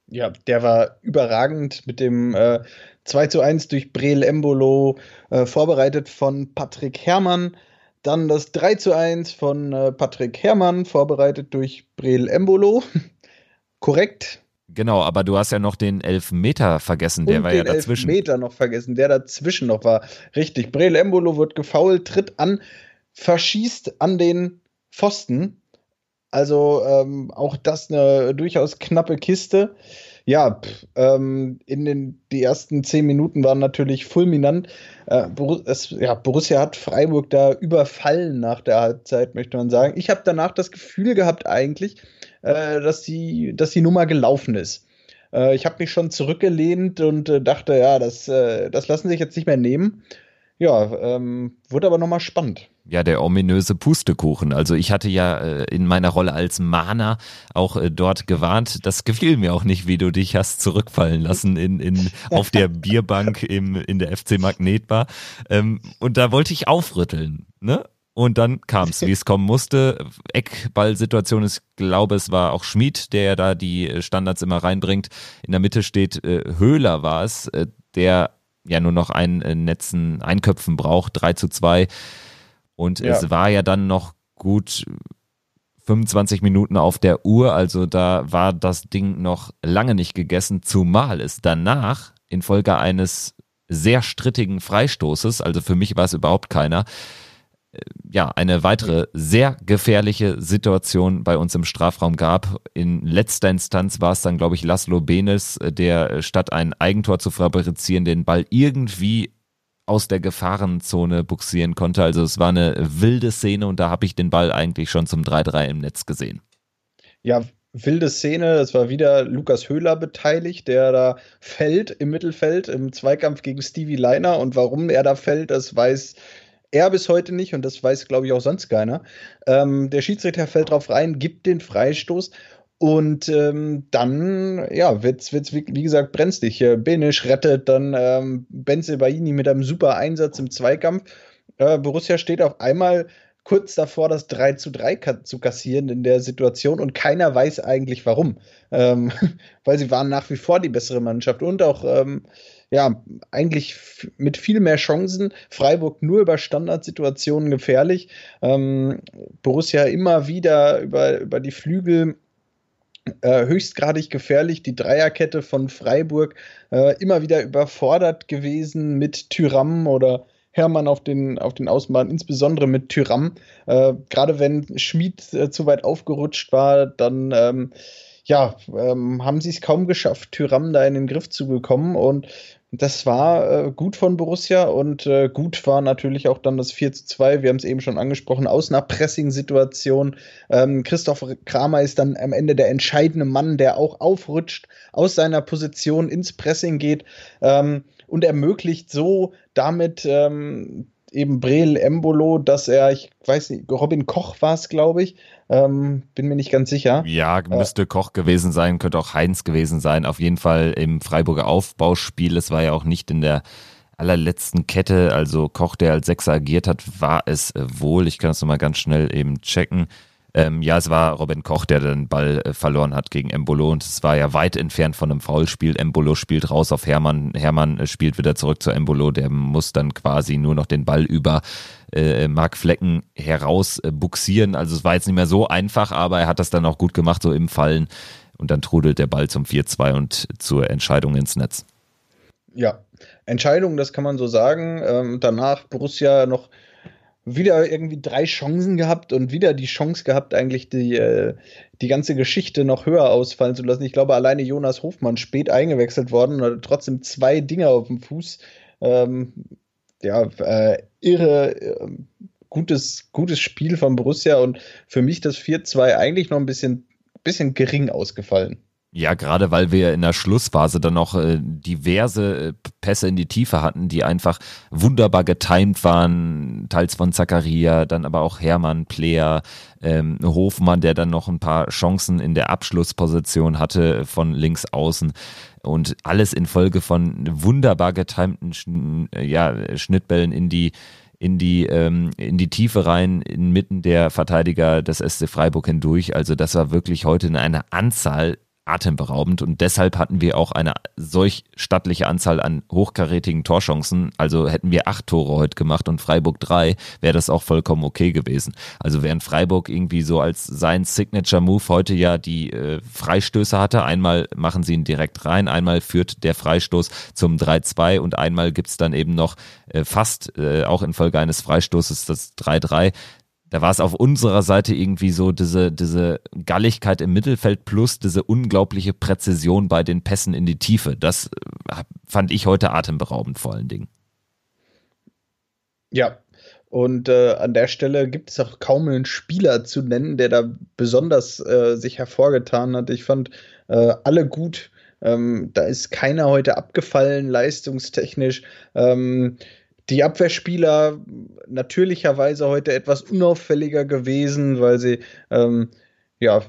Ja, der war überragend mit dem äh, 2 zu 1 durch Breel Embolo, äh, vorbereitet von Patrick Herrmann. Dann das 3 zu 1 von äh, Patrick Herrmann, vorbereitet durch Breel Embolo. (laughs) korrekt. Genau, aber du hast ja noch den Elfmeter vergessen, der Und war den ja dazwischen. Elfmeter noch vergessen, der dazwischen noch war. Richtig. Breel Embolo wird gefault, tritt an, verschießt an den Pfosten. Also ähm, auch das eine durchaus knappe Kiste. Ja, pff, ähm, in den die ersten zehn Minuten waren natürlich fulminant. Äh, Borussia, es, ja, Borussia hat Freiburg da überfallen nach der Halbzeit, möchte man sagen. Ich habe danach das Gefühl gehabt eigentlich, äh, dass, die, dass die Nummer gelaufen ist. Äh, ich habe mich schon zurückgelehnt und äh, dachte, ja, das, äh, das lassen sich jetzt nicht mehr nehmen. Ja, ähm, wurde aber nochmal spannend. Ja, der ominöse Pustekuchen. Also ich hatte ja äh, in meiner Rolle als Mahner auch äh, dort gewarnt. Das gefiel mir auch nicht, wie du dich hast zurückfallen lassen in, in, (laughs) auf der Bierbank im, in der FC Magnetbar. Ähm, und da wollte ich aufrütteln. Ne? Und dann kam es, (laughs) wie es kommen musste. Eckballsituation, ich glaube, es war auch Schmid, der ja da die Standards immer reinbringt. In der Mitte steht äh, Höhler war es, äh, der ja nur noch einen äh, Netzen Einköpfen braucht, 3 zu 2. Und ja. es war ja dann noch gut 25 Minuten auf der Uhr, also da war das Ding noch lange nicht gegessen, zumal es danach infolge eines sehr strittigen Freistoßes, also für mich war es überhaupt keiner, äh, ja, eine weitere sehr gefährliche Situation bei uns im Strafraum gab. In letzter Instanz war es dann, glaube ich, Laszlo Benes, äh, der äh, statt ein Eigentor zu fabrizieren, den Ball irgendwie aus der Gefahrenzone buxieren konnte. Also es war eine wilde Szene und da habe ich den Ball eigentlich schon zum 3-3 im Netz gesehen. Ja, wilde Szene. Es war wieder Lukas Höhler beteiligt, der da fällt im Mittelfeld im Zweikampf gegen Stevie Leiner. Und warum er da fällt, das weiß er bis heute nicht und das weiß, glaube ich, auch sonst keiner. Ähm, der Schiedsrichter fällt drauf rein, gibt den Freistoß und ähm, dann, ja, wird's, wird's wie, wie gesagt brenzlig. Benisch rettet dann ähm, Benze Baini mit einem super Einsatz im Zweikampf. Äh, Borussia steht auf einmal kurz davor, das 3 zu 3 ka zu kassieren in der Situation und keiner weiß eigentlich warum. Ähm, (laughs) weil sie waren nach wie vor die bessere Mannschaft und auch ähm, ja, eigentlich mit viel mehr Chancen. Freiburg nur über Standardsituationen gefährlich. Ähm, Borussia immer wieder über, über die Flügel äh, höchstgradig gefährlich. Die Dreierkette von Freiburg äh, immer wieder überfordert gewesen mit Tyram oder Hermann auf den, auf den Außenbahnen, insbesondere mit Tyram. Äh, Gerade wenn Schmid äh, zu weit aufgerutscht war, dann ähm, ja, ähm, haben sie es kaum geschafft, Tyram da in den Griff zu bekommen. Und das war äh, gut von Borussia und äh, gut war natürlich auch dann das 4 zu 2. Wir haben es eben schon angesprochen, aus einer Pressing-Situation. Ähm, Christoph Kramer ist dann am Ende der entscheidende Mann, der auch aufrutscht, aus seiner Position ins Pressing geht. Ähm, und ermöglicht so damit ähm, eben Brel Embolo, dass er, ich weiß nicht, Robin Koch war es, glaube ich, ähm, bin mir nicht ganz sicher. Ja, müsste äh, Koch gewesen sein, könnte auch Heinz gewesen sein. Auf jeden Fall im Freiburger Aufbauspiel. Es war ja auch nicht in der allerletzten Kette, also Koch, der als Sechser agiert hat, war es wohl. Ich kann das nochmal ganz schnell eben checken. Ähm, ja, es war Robin Koch, der den Ball äh, verloren hat gegen Embolo und es war ja weit entfernt von einem Foulspiel. Embolo spielt raus auf Hermann, Hermann äh, spielt wieder zurück zu Embolo, der muss dann quasi nur noch den Ball über äh, Mark Flecken heraus äh, buxieren. Also es war jetzt nicht mehr so einfach, aber er hat das dann auch gut gemacht, so im Fallen. Und dann trudelt der Ball zum 4-2 und zur Entscheidung ins Netz. Ja, Entscheidung, das kann man so sagen. Ähm, danach Borussia noch wieder irgendwie drei Chancen gehabt und wieder die Chance gehabt, eigentlich die, äh, die ganze Geschichte noch höher ausfallen zu lassen. Ich glaube, alleine Jonas Hofmann spät eingewechselt worden und hatte trotzdem zwei Dinge auf dem Fuß. Ähm, ja, äh, irre, äh, gutes, gutes Spiel von Borussia und für mich das 4-2 eigentlich noch ein bisschen, bisschen gering ausgefallen. Ja, gerade weil wir in der Schlussphase dann noch äh, diverse äh, Pässe in die Tiefe hatten, die einfach wunderbar getimt waren, teils von Zakaria, dann aber auch Hermann, Player, ähm, Hofmann, der dann noch ein paar Chancen in der Abschlussposition hatte von links außen und alles infolge von wunderbar getimten Sch ja, Schnittbällen in die in die, ähm, in die Tiefe rein, inmitten der Verteidiger des SC Freiburg hindurch. Also das war wirklich heute in einer Anzahl atemberaubend und deshalb hatten wir auch eine solch stattliche Anzahl an hochkarätigen Torchancen. Also hätten wir acht Tore heute gemacht und Freiburg drei, wäre das auch vollkommen okay gewesen. Also während Freiburg irgendwie so als sein Signature Move heute ja die äh, Freistöße hatte, einmal machen sie ihn direkt rein, einmal führt der Freistoß zum 3-2 und einmal gibt's dann eben noch äh, fast äh, auch infolge eines Freistoßes das 3-3 da war es auf unserer Seite irgendwie so diese, diese Galligkeit im Mittelfeld plus diese unglaubliche Präzision bei den Pässen in die Tiefe. Das äh, fand ich heute atemberaubend vor allen Dingen. Ja, und äh, an der Stelle gibt es auch kaum einen Spieler zu nennen, der da besonders äh, sich hervorgetan hat. Ich fand äh, alle gut. Ähm, da ist keiner heute abgefallen, leistungstechnisch. Ähm, die Abwehrspieler natürlicherweise heute etwas unauffälliger gewesen, weil sie ähm, ja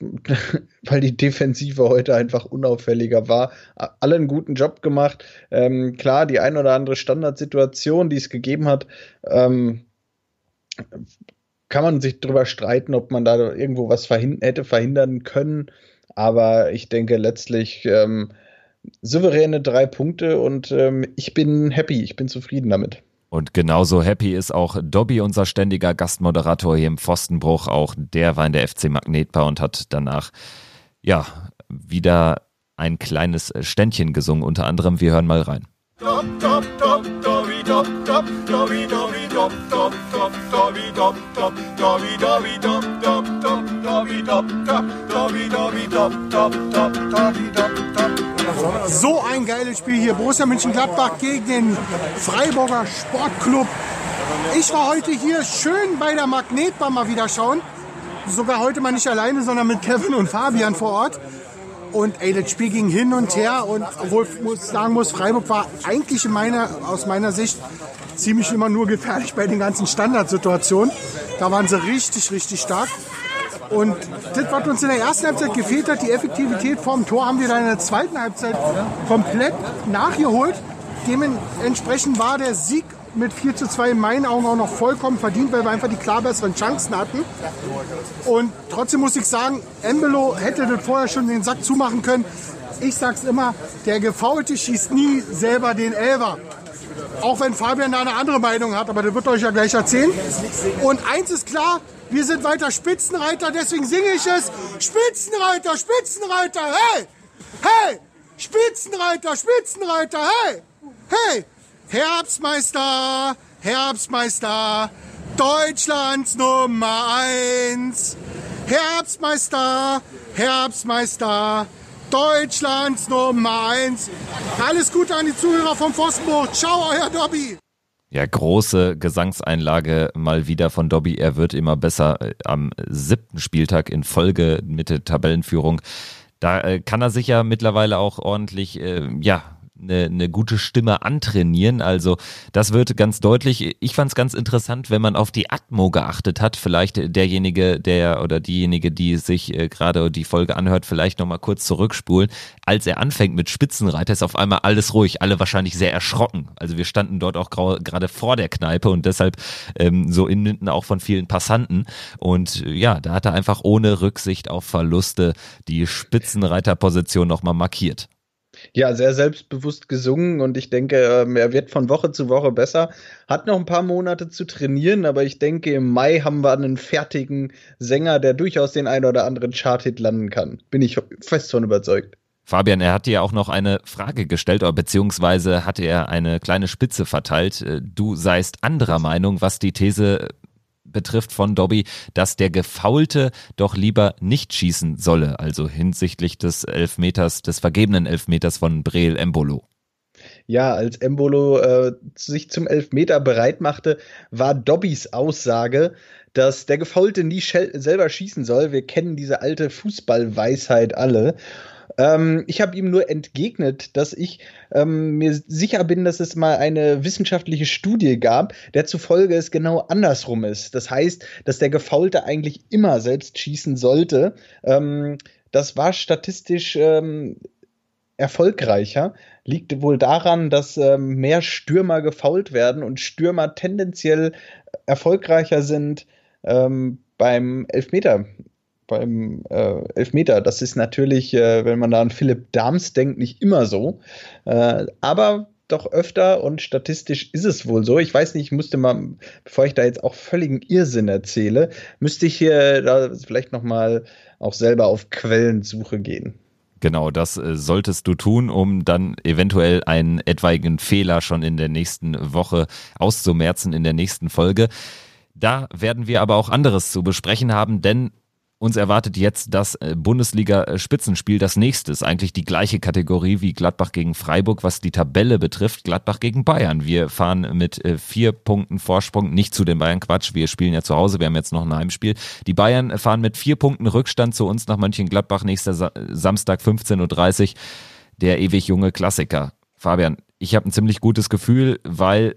(laughs) weil die Defensive heute einfach unauffälliger war. Alle einen guten Job gemacht. Ähm, klar, die ein oder andere Standardsituation, die es gegeben hat, ähm, kann man sich drüber streiten, ob man da irgendwo was verhin hätte verhindern können. Aber ich denke letztlich ähm, souveräne drei Punkte und ähm, ich bin happy, ich bin zufrieden damit. Und genauso happy ist auch Dobby, unser ständiger Gastmoderator hier im Pfostenbruch. Auch der war in der FC Magnetbar und hat danach, ja, wieder ein kleines Ständchen gesungen. Unter anderem, wir hören mal rein. So ein geiles Spiel hier. Borussia Mönchengladbach gegen den Freiburger Sportclub. Ich war heute hier schön bei der Magnetbar mal wieder schauen. Sogar heute mal nicht alleine, sondern mit Kevin und Fabian vor Ort. Und ey, das Spiel ging hin und her. Und obwohl ich sagen muss, Freiburg war eigentlich in meiner, aus meiner Sicht ziemlich immer nur gefährlich bei den ganzen Standardsituationen. Da waren sie richtig, richtig stark. Und das, was uns in der ersten Halbzeit gefehlt hat, die Effektivität vorm Tor, haben wir dann in der zweiten Halbzeit komplett nachgeholt. Dementsprechend war der Sieg mit 4 zu 2 in meinen Augen auch noch vollkommen verdient, weil wir einfach die klar besseren Chancen hatten. Und trotzdem muss ich sagen, Embelo hätte das vorher schon den Sack zumachen können. Ich sag's immer, der Gefaulte schießt nie selber den Elver. Auch wenn Fabian da eine andere Meinung hat, aber das wird euch ja gleich erzählen. Und eins ist klar, wir sind weiter Spitzenreiter, deswegen singe ich es. Spitzenreiter, Spitzenreiter, hey! Hey! Spitzenreiter, Spitzenreiter, hey! Hey! Herbstmeister, Herbstmeister, Deutschlands Nummer eins. Herbstmeister, Herbstmeister, Deutschlands Nummer eins. Alles Gute an die Zuhörer vom Pfostenbruch. Ciao, euer Dobby. Ja, große Gesangseinlage mal wieder von Dobby. Er wird immer besser äh, am siebten Spieltag in Folge mit der Tabellenführung. Da äh, kann er sich ja mittlerweile auch ordentlich, äh, ja, eine, eine gute Stimme antrainieren. Also das wird ganz deutlich. Ich fand es ganz interessant, wenn man auf die Atmo geachtet hat. Vielleicht derjenige, der oder diejenige, die sich äh, gerade die Folge anhört, vielleicht nochmal kurz zurückspulen. Als er anfängt mit Spitzenreiter, ist auf einmal alles ruhig, alle wahrscheinlich sehr erschrocken. Also wir standen dort auch gerade vor der Kneipe und deshalb ähm, so innen auch von vielen Passanten. Und ja, da hat er einfach ohne Rücksicht auf Verluste die Spitzenreiterposition nochmal markiert. Ja, sehr selbstbewusst gesungen und ich denke, ähm, er wird von Woche zu Woche besser. Hat noch ein paar Monate zu trainieren, aber ich denke, im Mai haben wir einen fertigen Sänger, der durchaus den einen oder anderen Chart-Hit landen kann. Bin ich fest von überzeugt. Fabian, er hat dir auch noch eine Frage gestellt, beziehungsweise hat er eine kleine Spitze verteilt. Äh, du seist anderer Meinung, was die These betrifft von Dobby, dass der Gefaulte doch lieber nicht schießen solle, also hinsichtlich des Elfmeters, des vergebenen Elfmeters von Breel Embolo. Ja, als Embolo äh, sich zum Elfmeter bereit machte, war Dobbys Aussage, dass der Gefaulte nie selber schießen soll. Wir kennen diese alte Fußballweisheit alle. Ähm, ich habe ihm nur entgegnet, dass ich ähm, mir sicher bin, dass es mal eine wissenschaftliche Studie gab, der zufolge es genau andersrum ist. Das heißt, dass der Gefaulte eigentlich immer selbst schießen sollte. Ähm, das war statistisch ähm, erfolgreicher. Liegt wohl daran, dass ähm, mehr Stürmer gefault werden und Stürmer tendenziell erfolgreicher sind ähm, beim Elfmeter beim äh, Elfmeter. Das ist natürlich, äh, wenn man da an Philipp Dahms denkt, nicht immer so. Äh, aber doch öfter und statistisch ist es wohl so. Ich weiß nicht, ich müsste mal, bevor ich da jetzt auch völligen Irrsinn erzähle, müsste ich hier da vielleicht noch mal auch selber auf Quellensuche gehen. Genau, das äh, solltest du tun, um dann eventuell einen etwaigen Fehler schon in der nächsten Woche auszumerzen, in der nächsten Folge. Da werden wir aber auch anderes zu besprechen haben, denn uns erwartet jetzt das äh, Bundesliga-Spitzenspiel, das nächste ist eigentlich die gleiche Kategorie wie Gladbach gegen Freiburg, was die Tabelle betrifft. Gladbach gegen Bayern. Wir fahren mit äh, vier Punkten Vorsprung nicht zu den Bayern. Quatsch, wir spielen ja zu Hause, wir haben jetzt noch ein Heimspiel. Die Bayern fahren mit vier Punkten Rückstand zu uns nach Mönchengladbach nächster Samstag 15.30 Uhr. Der ewig junge Klassiker. Fabian, ich habe ein ziemlich gutes Gefühl, weil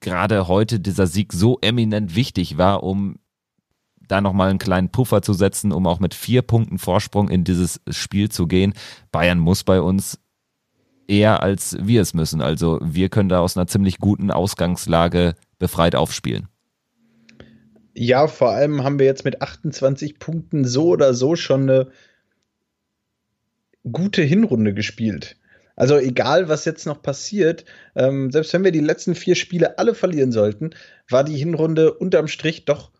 gerade heute dieser Sieg so eminent wichtig war, um da nochmal einen kleinen Puffer zu setzen, um auch mit vier Punkten Vorsprung in dieses Spiel zu gehen. Bayern muss bei uns eher als wir es müssen. Also wir können da aus einer ziemlich guten Ausgangslage befreit aufspielen. Ja, vor allem haben wir jetzt mit 28 Punkten so oder so schon eine gute Hinrunde gespielt. Also egal, was jetzt noch passiert, ähm, selbst wenn wir die letzten vier Spiele alle verlieren sollten, war die Hinrunde unterm Strich doch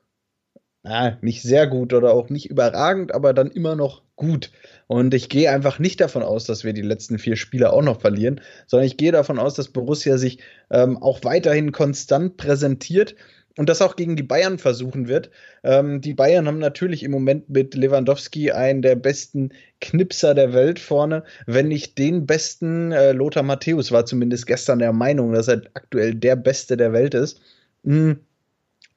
na, nicht sehr gut oder auch nicht überragend, aber dann immer noch gut. Und ich gehe einfach nicht davon aus, dass wir die letzten vier Spiele auch noch verlieren, sondern ich gehe davon aus, dass Borussia sich ähm, auch weiterhin konstant präsentiert und das auch gegen die Bayern versuchen wird. Ähm, die Bayern haben natürlich im Moment mit Lewandowski einen der besten Knipser der Welt vorne, wenn nicht den besten. Äh, Lothar Matthäus war zumindest gestern der Meinung, dass er aktuell der Beste der Welt ist. Mhm.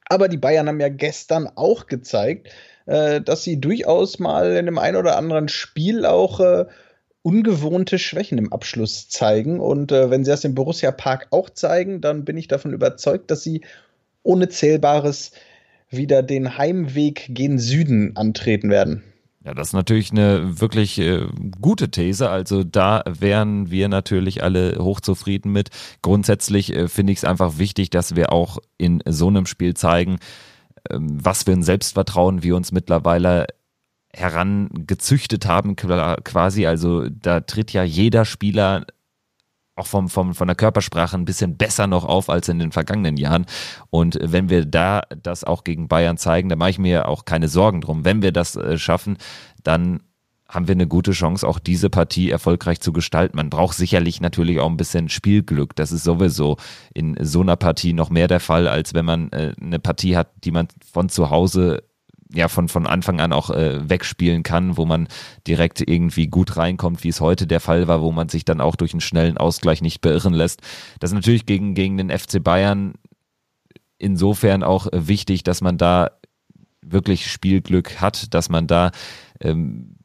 Aber die Bayern haben ja gestern auch gezeigt, äh, dass sie durchaus mal in dem einen oder anderen Spiel auch äh, ungewohnte Schwächen im Abschluss zeigen. Und äh, wenn sie das im Borussia Park auch zeigen, dann bin ich davon überzeugt, dass sie ohne Zählbares wieder den Heimweg gen Süden antreten werden. Ja, das ist natürlich eine wirklich äh, gute These. Also da wären wir natürlich alle hochzufrieden mit. Grundsätzlich äh, finde ich es einfach wichtig, dass wir auch in so einem Spiel zeigen, ähm, was für ein Selbstvertrauen wir uns mittlerweile herangezüchtet haben quasi. Also da tritt ja jeder Spieler auch vom, vom, von der Körpersprache ein bisschen besser noch auf als in den vergangenen Jahren. Und wenn wir da das auch gegen Bayern zeigen, da mache ich mir auch keine Sorgen drum. Wenn wir das äh, schaffen, dann haben wir eine gute Chance, auch diese Partie erfolgreich zu gestalten. Man braucht sicherlich natürlich auch ein bisschen Spielglück. Das ist sowieso in so einer Partie noch mehr der Fall, als wenn man äh, eine Partie hat, die man von zu Hause ja von, von Anfang an auch äh, wegspielen kann, wo man direkt irgendwie gut reinkommt, wie es heute der Fall war, wo man sich dann auch durch einen schnellen Ausgleich nicht beirren lässt. Das ist natürlich gegen, gegen den FC Bayern insofern auch äh, wichtig, dass man da wirklich Spielglück hat, dass man da ähm,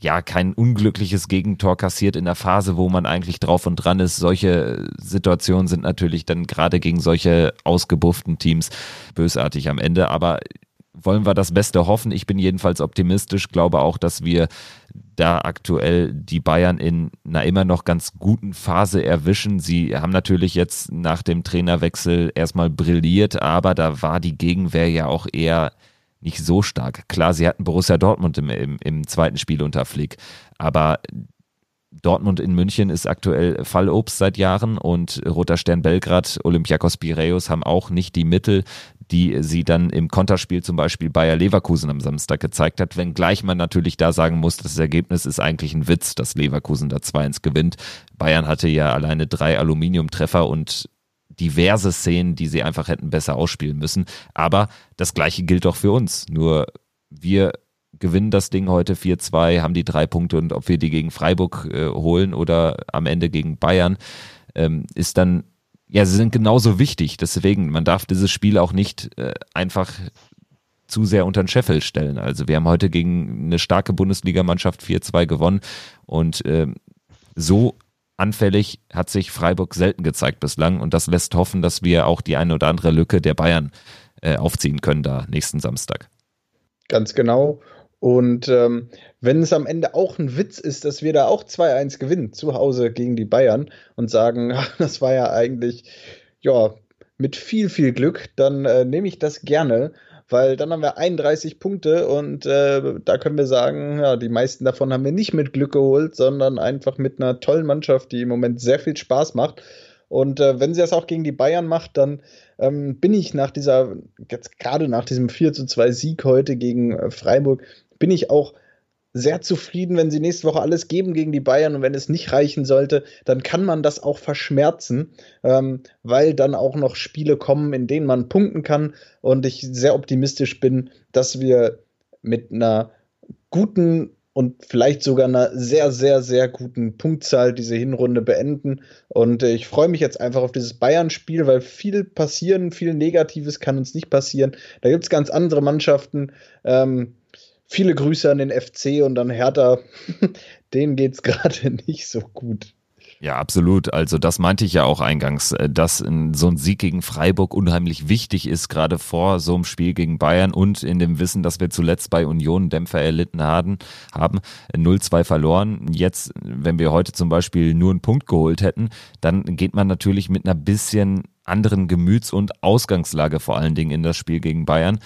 ja kein unglückliches Gegentor kassiert in der Phase, wo man eigentlich drauf und dran ist. Solche Situationen sind natürlich dann gerade gegen solche ausgebufften Teams bösartig am Ende. Aber wollen wir das Beste hoffen. Ich bin jedenfalls optimistisch, glaube auch, dass wir da aktuell die Bayern in einer immer noch ganz guten Phase erwischen. Sie haben natürlich jetzt nach dem Trainerwechsel erstmal brilliert, aber da war die Gegenwehr ja auch eher nicht so stark. Klar, sie hatten Borussia Dortmund im, im, im zweiten Spiel unter Flick, aber Dortmund in München ist aktuell Fallobst seit Jahren und Roter Stern Belgrad, Olympiakos Piraeus haben auch nicht die Mittel, die sie dann im Konterspiel zum Beispiel Bayer Leverkusen am Samstag gezeigt hat, wenngleich man natürlich da sagen muss, das Ergebnis ist eigentlich ein Witz, dass Leverkusen da 2-1 gewinnt. Bayern hatte ja alleine drei Aluminiumtreffer und diverse Szenen, die sie einfach hätten besser ausspielen müssen. Aber das gleiche gilt auch für uns. Nur wir gewinnen das Ding heute 4-2, haben die drei Punkte und ob wir die gegen Freiburg äh, holen oder am Ende gegen Bayern, ähm, ist dann ja, sie sind genauso wichtig. Deswegen, man darf dieses Spiel auch nicht äh, einfach zu sehr unter den Scheffel stellen. Also wir haben heute gegen eine starke Bundesligamannschaft 4-2 gewonnen und äh, so anfällig hat sich Freiburg selten gezeigt bislang und das lässt hoffen, dass wir auch die eine oder andere Lücke der Bayern äh, aufziehen können da nächsten Samstag. Ganz genau. Und ähm, wenn es am Ende auch ein Witz ist, dass wir da auch 2-1 gewinnen zu Hause gegen die Bayern und sagen, (laughs) das war ja eigentlich, ja, mit viel, viel Glück, dann äh, nehme ich das gerne, weil dann haben wir 31 Punkte und äh, da können wir sagen, ja, die meisten davon haben wir nicht mit Glück geholt, sondern einfach mit einer tollen Mannschaft, die im Moment sehr viel Spaß macht. Und äh, wenn sie das auch gegen die Bayern macht, dann ähm, bin ich nach dieser, jetzt gerade nach diesem 4 zu 2 Sieg heute gegen äh, Freiburg, bin ich auch sehr zufrieden, wenn sie nächste Woche alles geben gegen die Bayern und wenn es nicht reichen sollte, dann kann man das auch verschmerzen, ähm, weil dann auch noch Spiele kommen, in denen man punkten kann und ich sehr optimistisch bin, dass wir mit einer guten und vielleicht sogar einer sehr, sehr, sehr guten Punktzahl diese Hinrunde beenden. Und äh, ich freue mich jetzt einfach auf dieses Bayern-Spiel, weil viel passieren, viel Negatives kann uns nicht passieren. Da gibt es ganz andere Mannschaften. Ähm, viele Grüße an den FC und an Hertha. (laughs) Denen geht es gerade (laughs) nicht so gut. Ja, absolut. Also das meinte ich ja auch eingangs, äh, dass so ein Sieg gegen Freiburg unheimlich wichtig ist, gerade vor so einem Spiel gegen Bayern und in dem Wissen, dass wir zuletzt bei Union Dämpfer erlitten haben, haben 0-2 verloren. Jetzt, wenn wir heute zum Beispiel nur einen Punkt geholt hätten, dann geht man natürlich mit einer bisschen anderen Gemüts- und Ausgangslage vor allen Dingen in das Spiel gegen Bayern.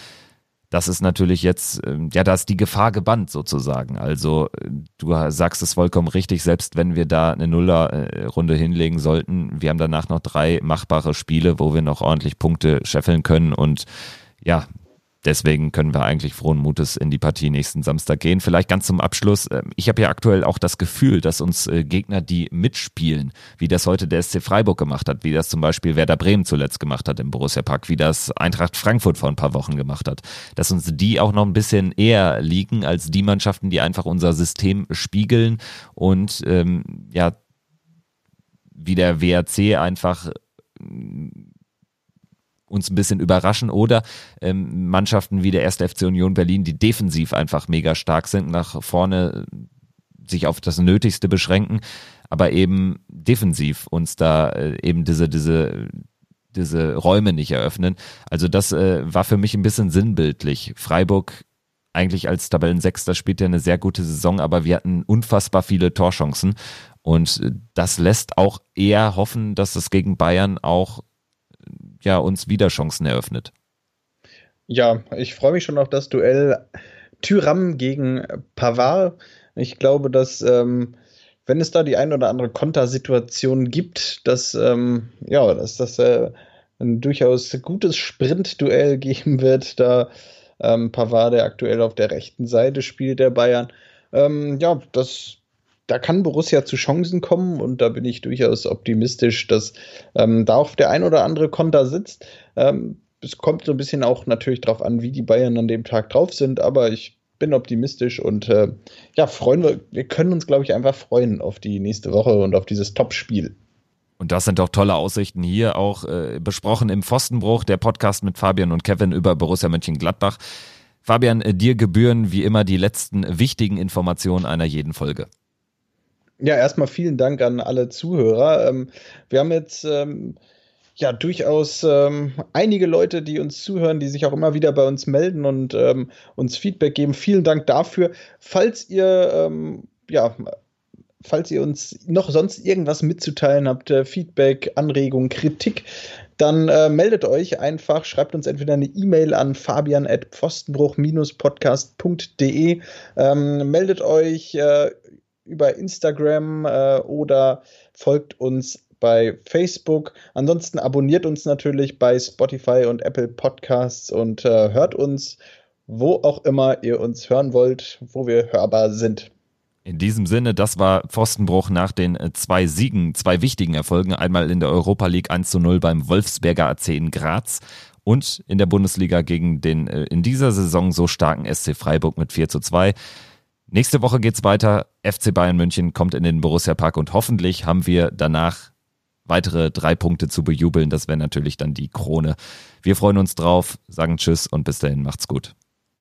Das ist natürlich jetzt, ähm, ja, da ist die Gefahr gebannt sozusagen. Also äh, du sagst es vollkommen richtig, selbst wenn wir da eine Nullerrunde hinlegen sollten, wir haben danach noch drei machbare Spiele, wo wir noch ordentlich Punkte scheffeln können und ja, Deswegen können wir eigentlich frohen Mutes in die Partie nächsten Samstag gehen. Vielleicht ganz zum Abschluss. Ähm, ich habe ja aktuell auch das Gefühl, dass uns äh, Gegner, die mitspielen, wie das heute der SC Freiburg gemacht hat, wie das zum Beispiel Werder Bremen zuletzt gemacht hat im Borussia Park, wie das Eintracht Frankfurt vor ein paar Wochen gemacht hat, dass uns die auch noch ein bisschen eher liegen als die Mannschaften, die einfach unser System spiegeln und ähm, ja, wie der WRC einfach uns ein bisschen überraschen oder ähm, Mannschaften wie der 1. FC Union Berlin, die defensiv einfach mega stark sind, nach vorne sich auf das Nötigste beschränken, aber eben defensiv uns da äh, eben diese, diese, diese Räume nicht eröffnen. Also das äh, war für mich ein bisschen sinnbildlich. Freiburg eigentlich als Tabellensechster spielt ja eine sehr gute Saison, aber wir hatten unfassbar viele Torchancen und äh, das lässt auch eher hoffen, dass es gegen Bayern auch ja uns wieder Chancen eröffnet. Ja, ich freue mich schon auf das Duell Tyram gegen Pavard. Ich glaube, dass ähm, wenn es da die ein oder andere Kontersituation gibt, dass ähm, ja, dass das äh, ein durchaus gutes Sprintduell (laughs) geben wird, da ähm, Pavard, der aktuell auf der rechten Seite spielt, der Bayern. Ähm, ja, das da kann Borussia zu Chancen kommen und da bin ich durchaus optimistisch, dass ähm, da auch der ein oder andere Konter sitzt. Ähm, es kommt so ein bisschen auch natürlich darauf an, wie die Bayern an dem Tag drauf sind, aber ich bin optimistisch und äh, ja, freuen wir, wir können uns, glaube ich, einfach freuen auf die nächste Woche und auf dieses Top-Spiel. Und das sind doch tolle Aussichten hier auch äh, besprochen im Pfostenbruch, der Podcast mit Fabian und Kevin über Borussia Mönchengladbach. Fabian, äh, dir gebühren wie immer die letzten wichtigen Informationen einer jeden Folge. Ja, erstmal vielen Dank an alle Zuhörer. Ähm, wir haben jetzt ähm, ja durchaus ähm, einige Leute, die uns zuhören, die sich auch immer wieder bei uns melden und ähm, uns Feedback geben. Vielen Dank dafür. Falls ihr ähm, ja falls ihr uns noch sonst irgendwas mitzuteilen habt, äh, Feedback, Anregungen, Kritik, dann äh, meldet euch einfach, schreibt uns entweder eine E-Mail an fabian.pfostenbruch-podcast.de, ähm, meldet euch äh, über Instagram äh, oder folgt uns bei Facebook. Ansonsten abonniert uns natürlich bei Spotify und Apple Podcasts und äh, hört uns, wo auch immer ihr uns hören wollt, wo wir hörbar sind. In diesem Sinne, das war Pfostenbruch nach den äh, zwei Siegen, zwei wichtigen Erfolgen. Einmal in der Europa League 1 zu 0 beim Wolfsberger AC in Graz und in der Bundesliga gegen den äh, in dieser Saison so starken SC Freiburg mit 4 zu 2. Nächste Woche geht's weiter. FC Bayern München kommt in den Borussia Park und hoffentlich haben wir danach weitere drei Punkte zu bejubeln. Das wäre natürlich dann die Krone. Wir freuen uns drauf, sagen Tschüss und bis dahin macht's gut.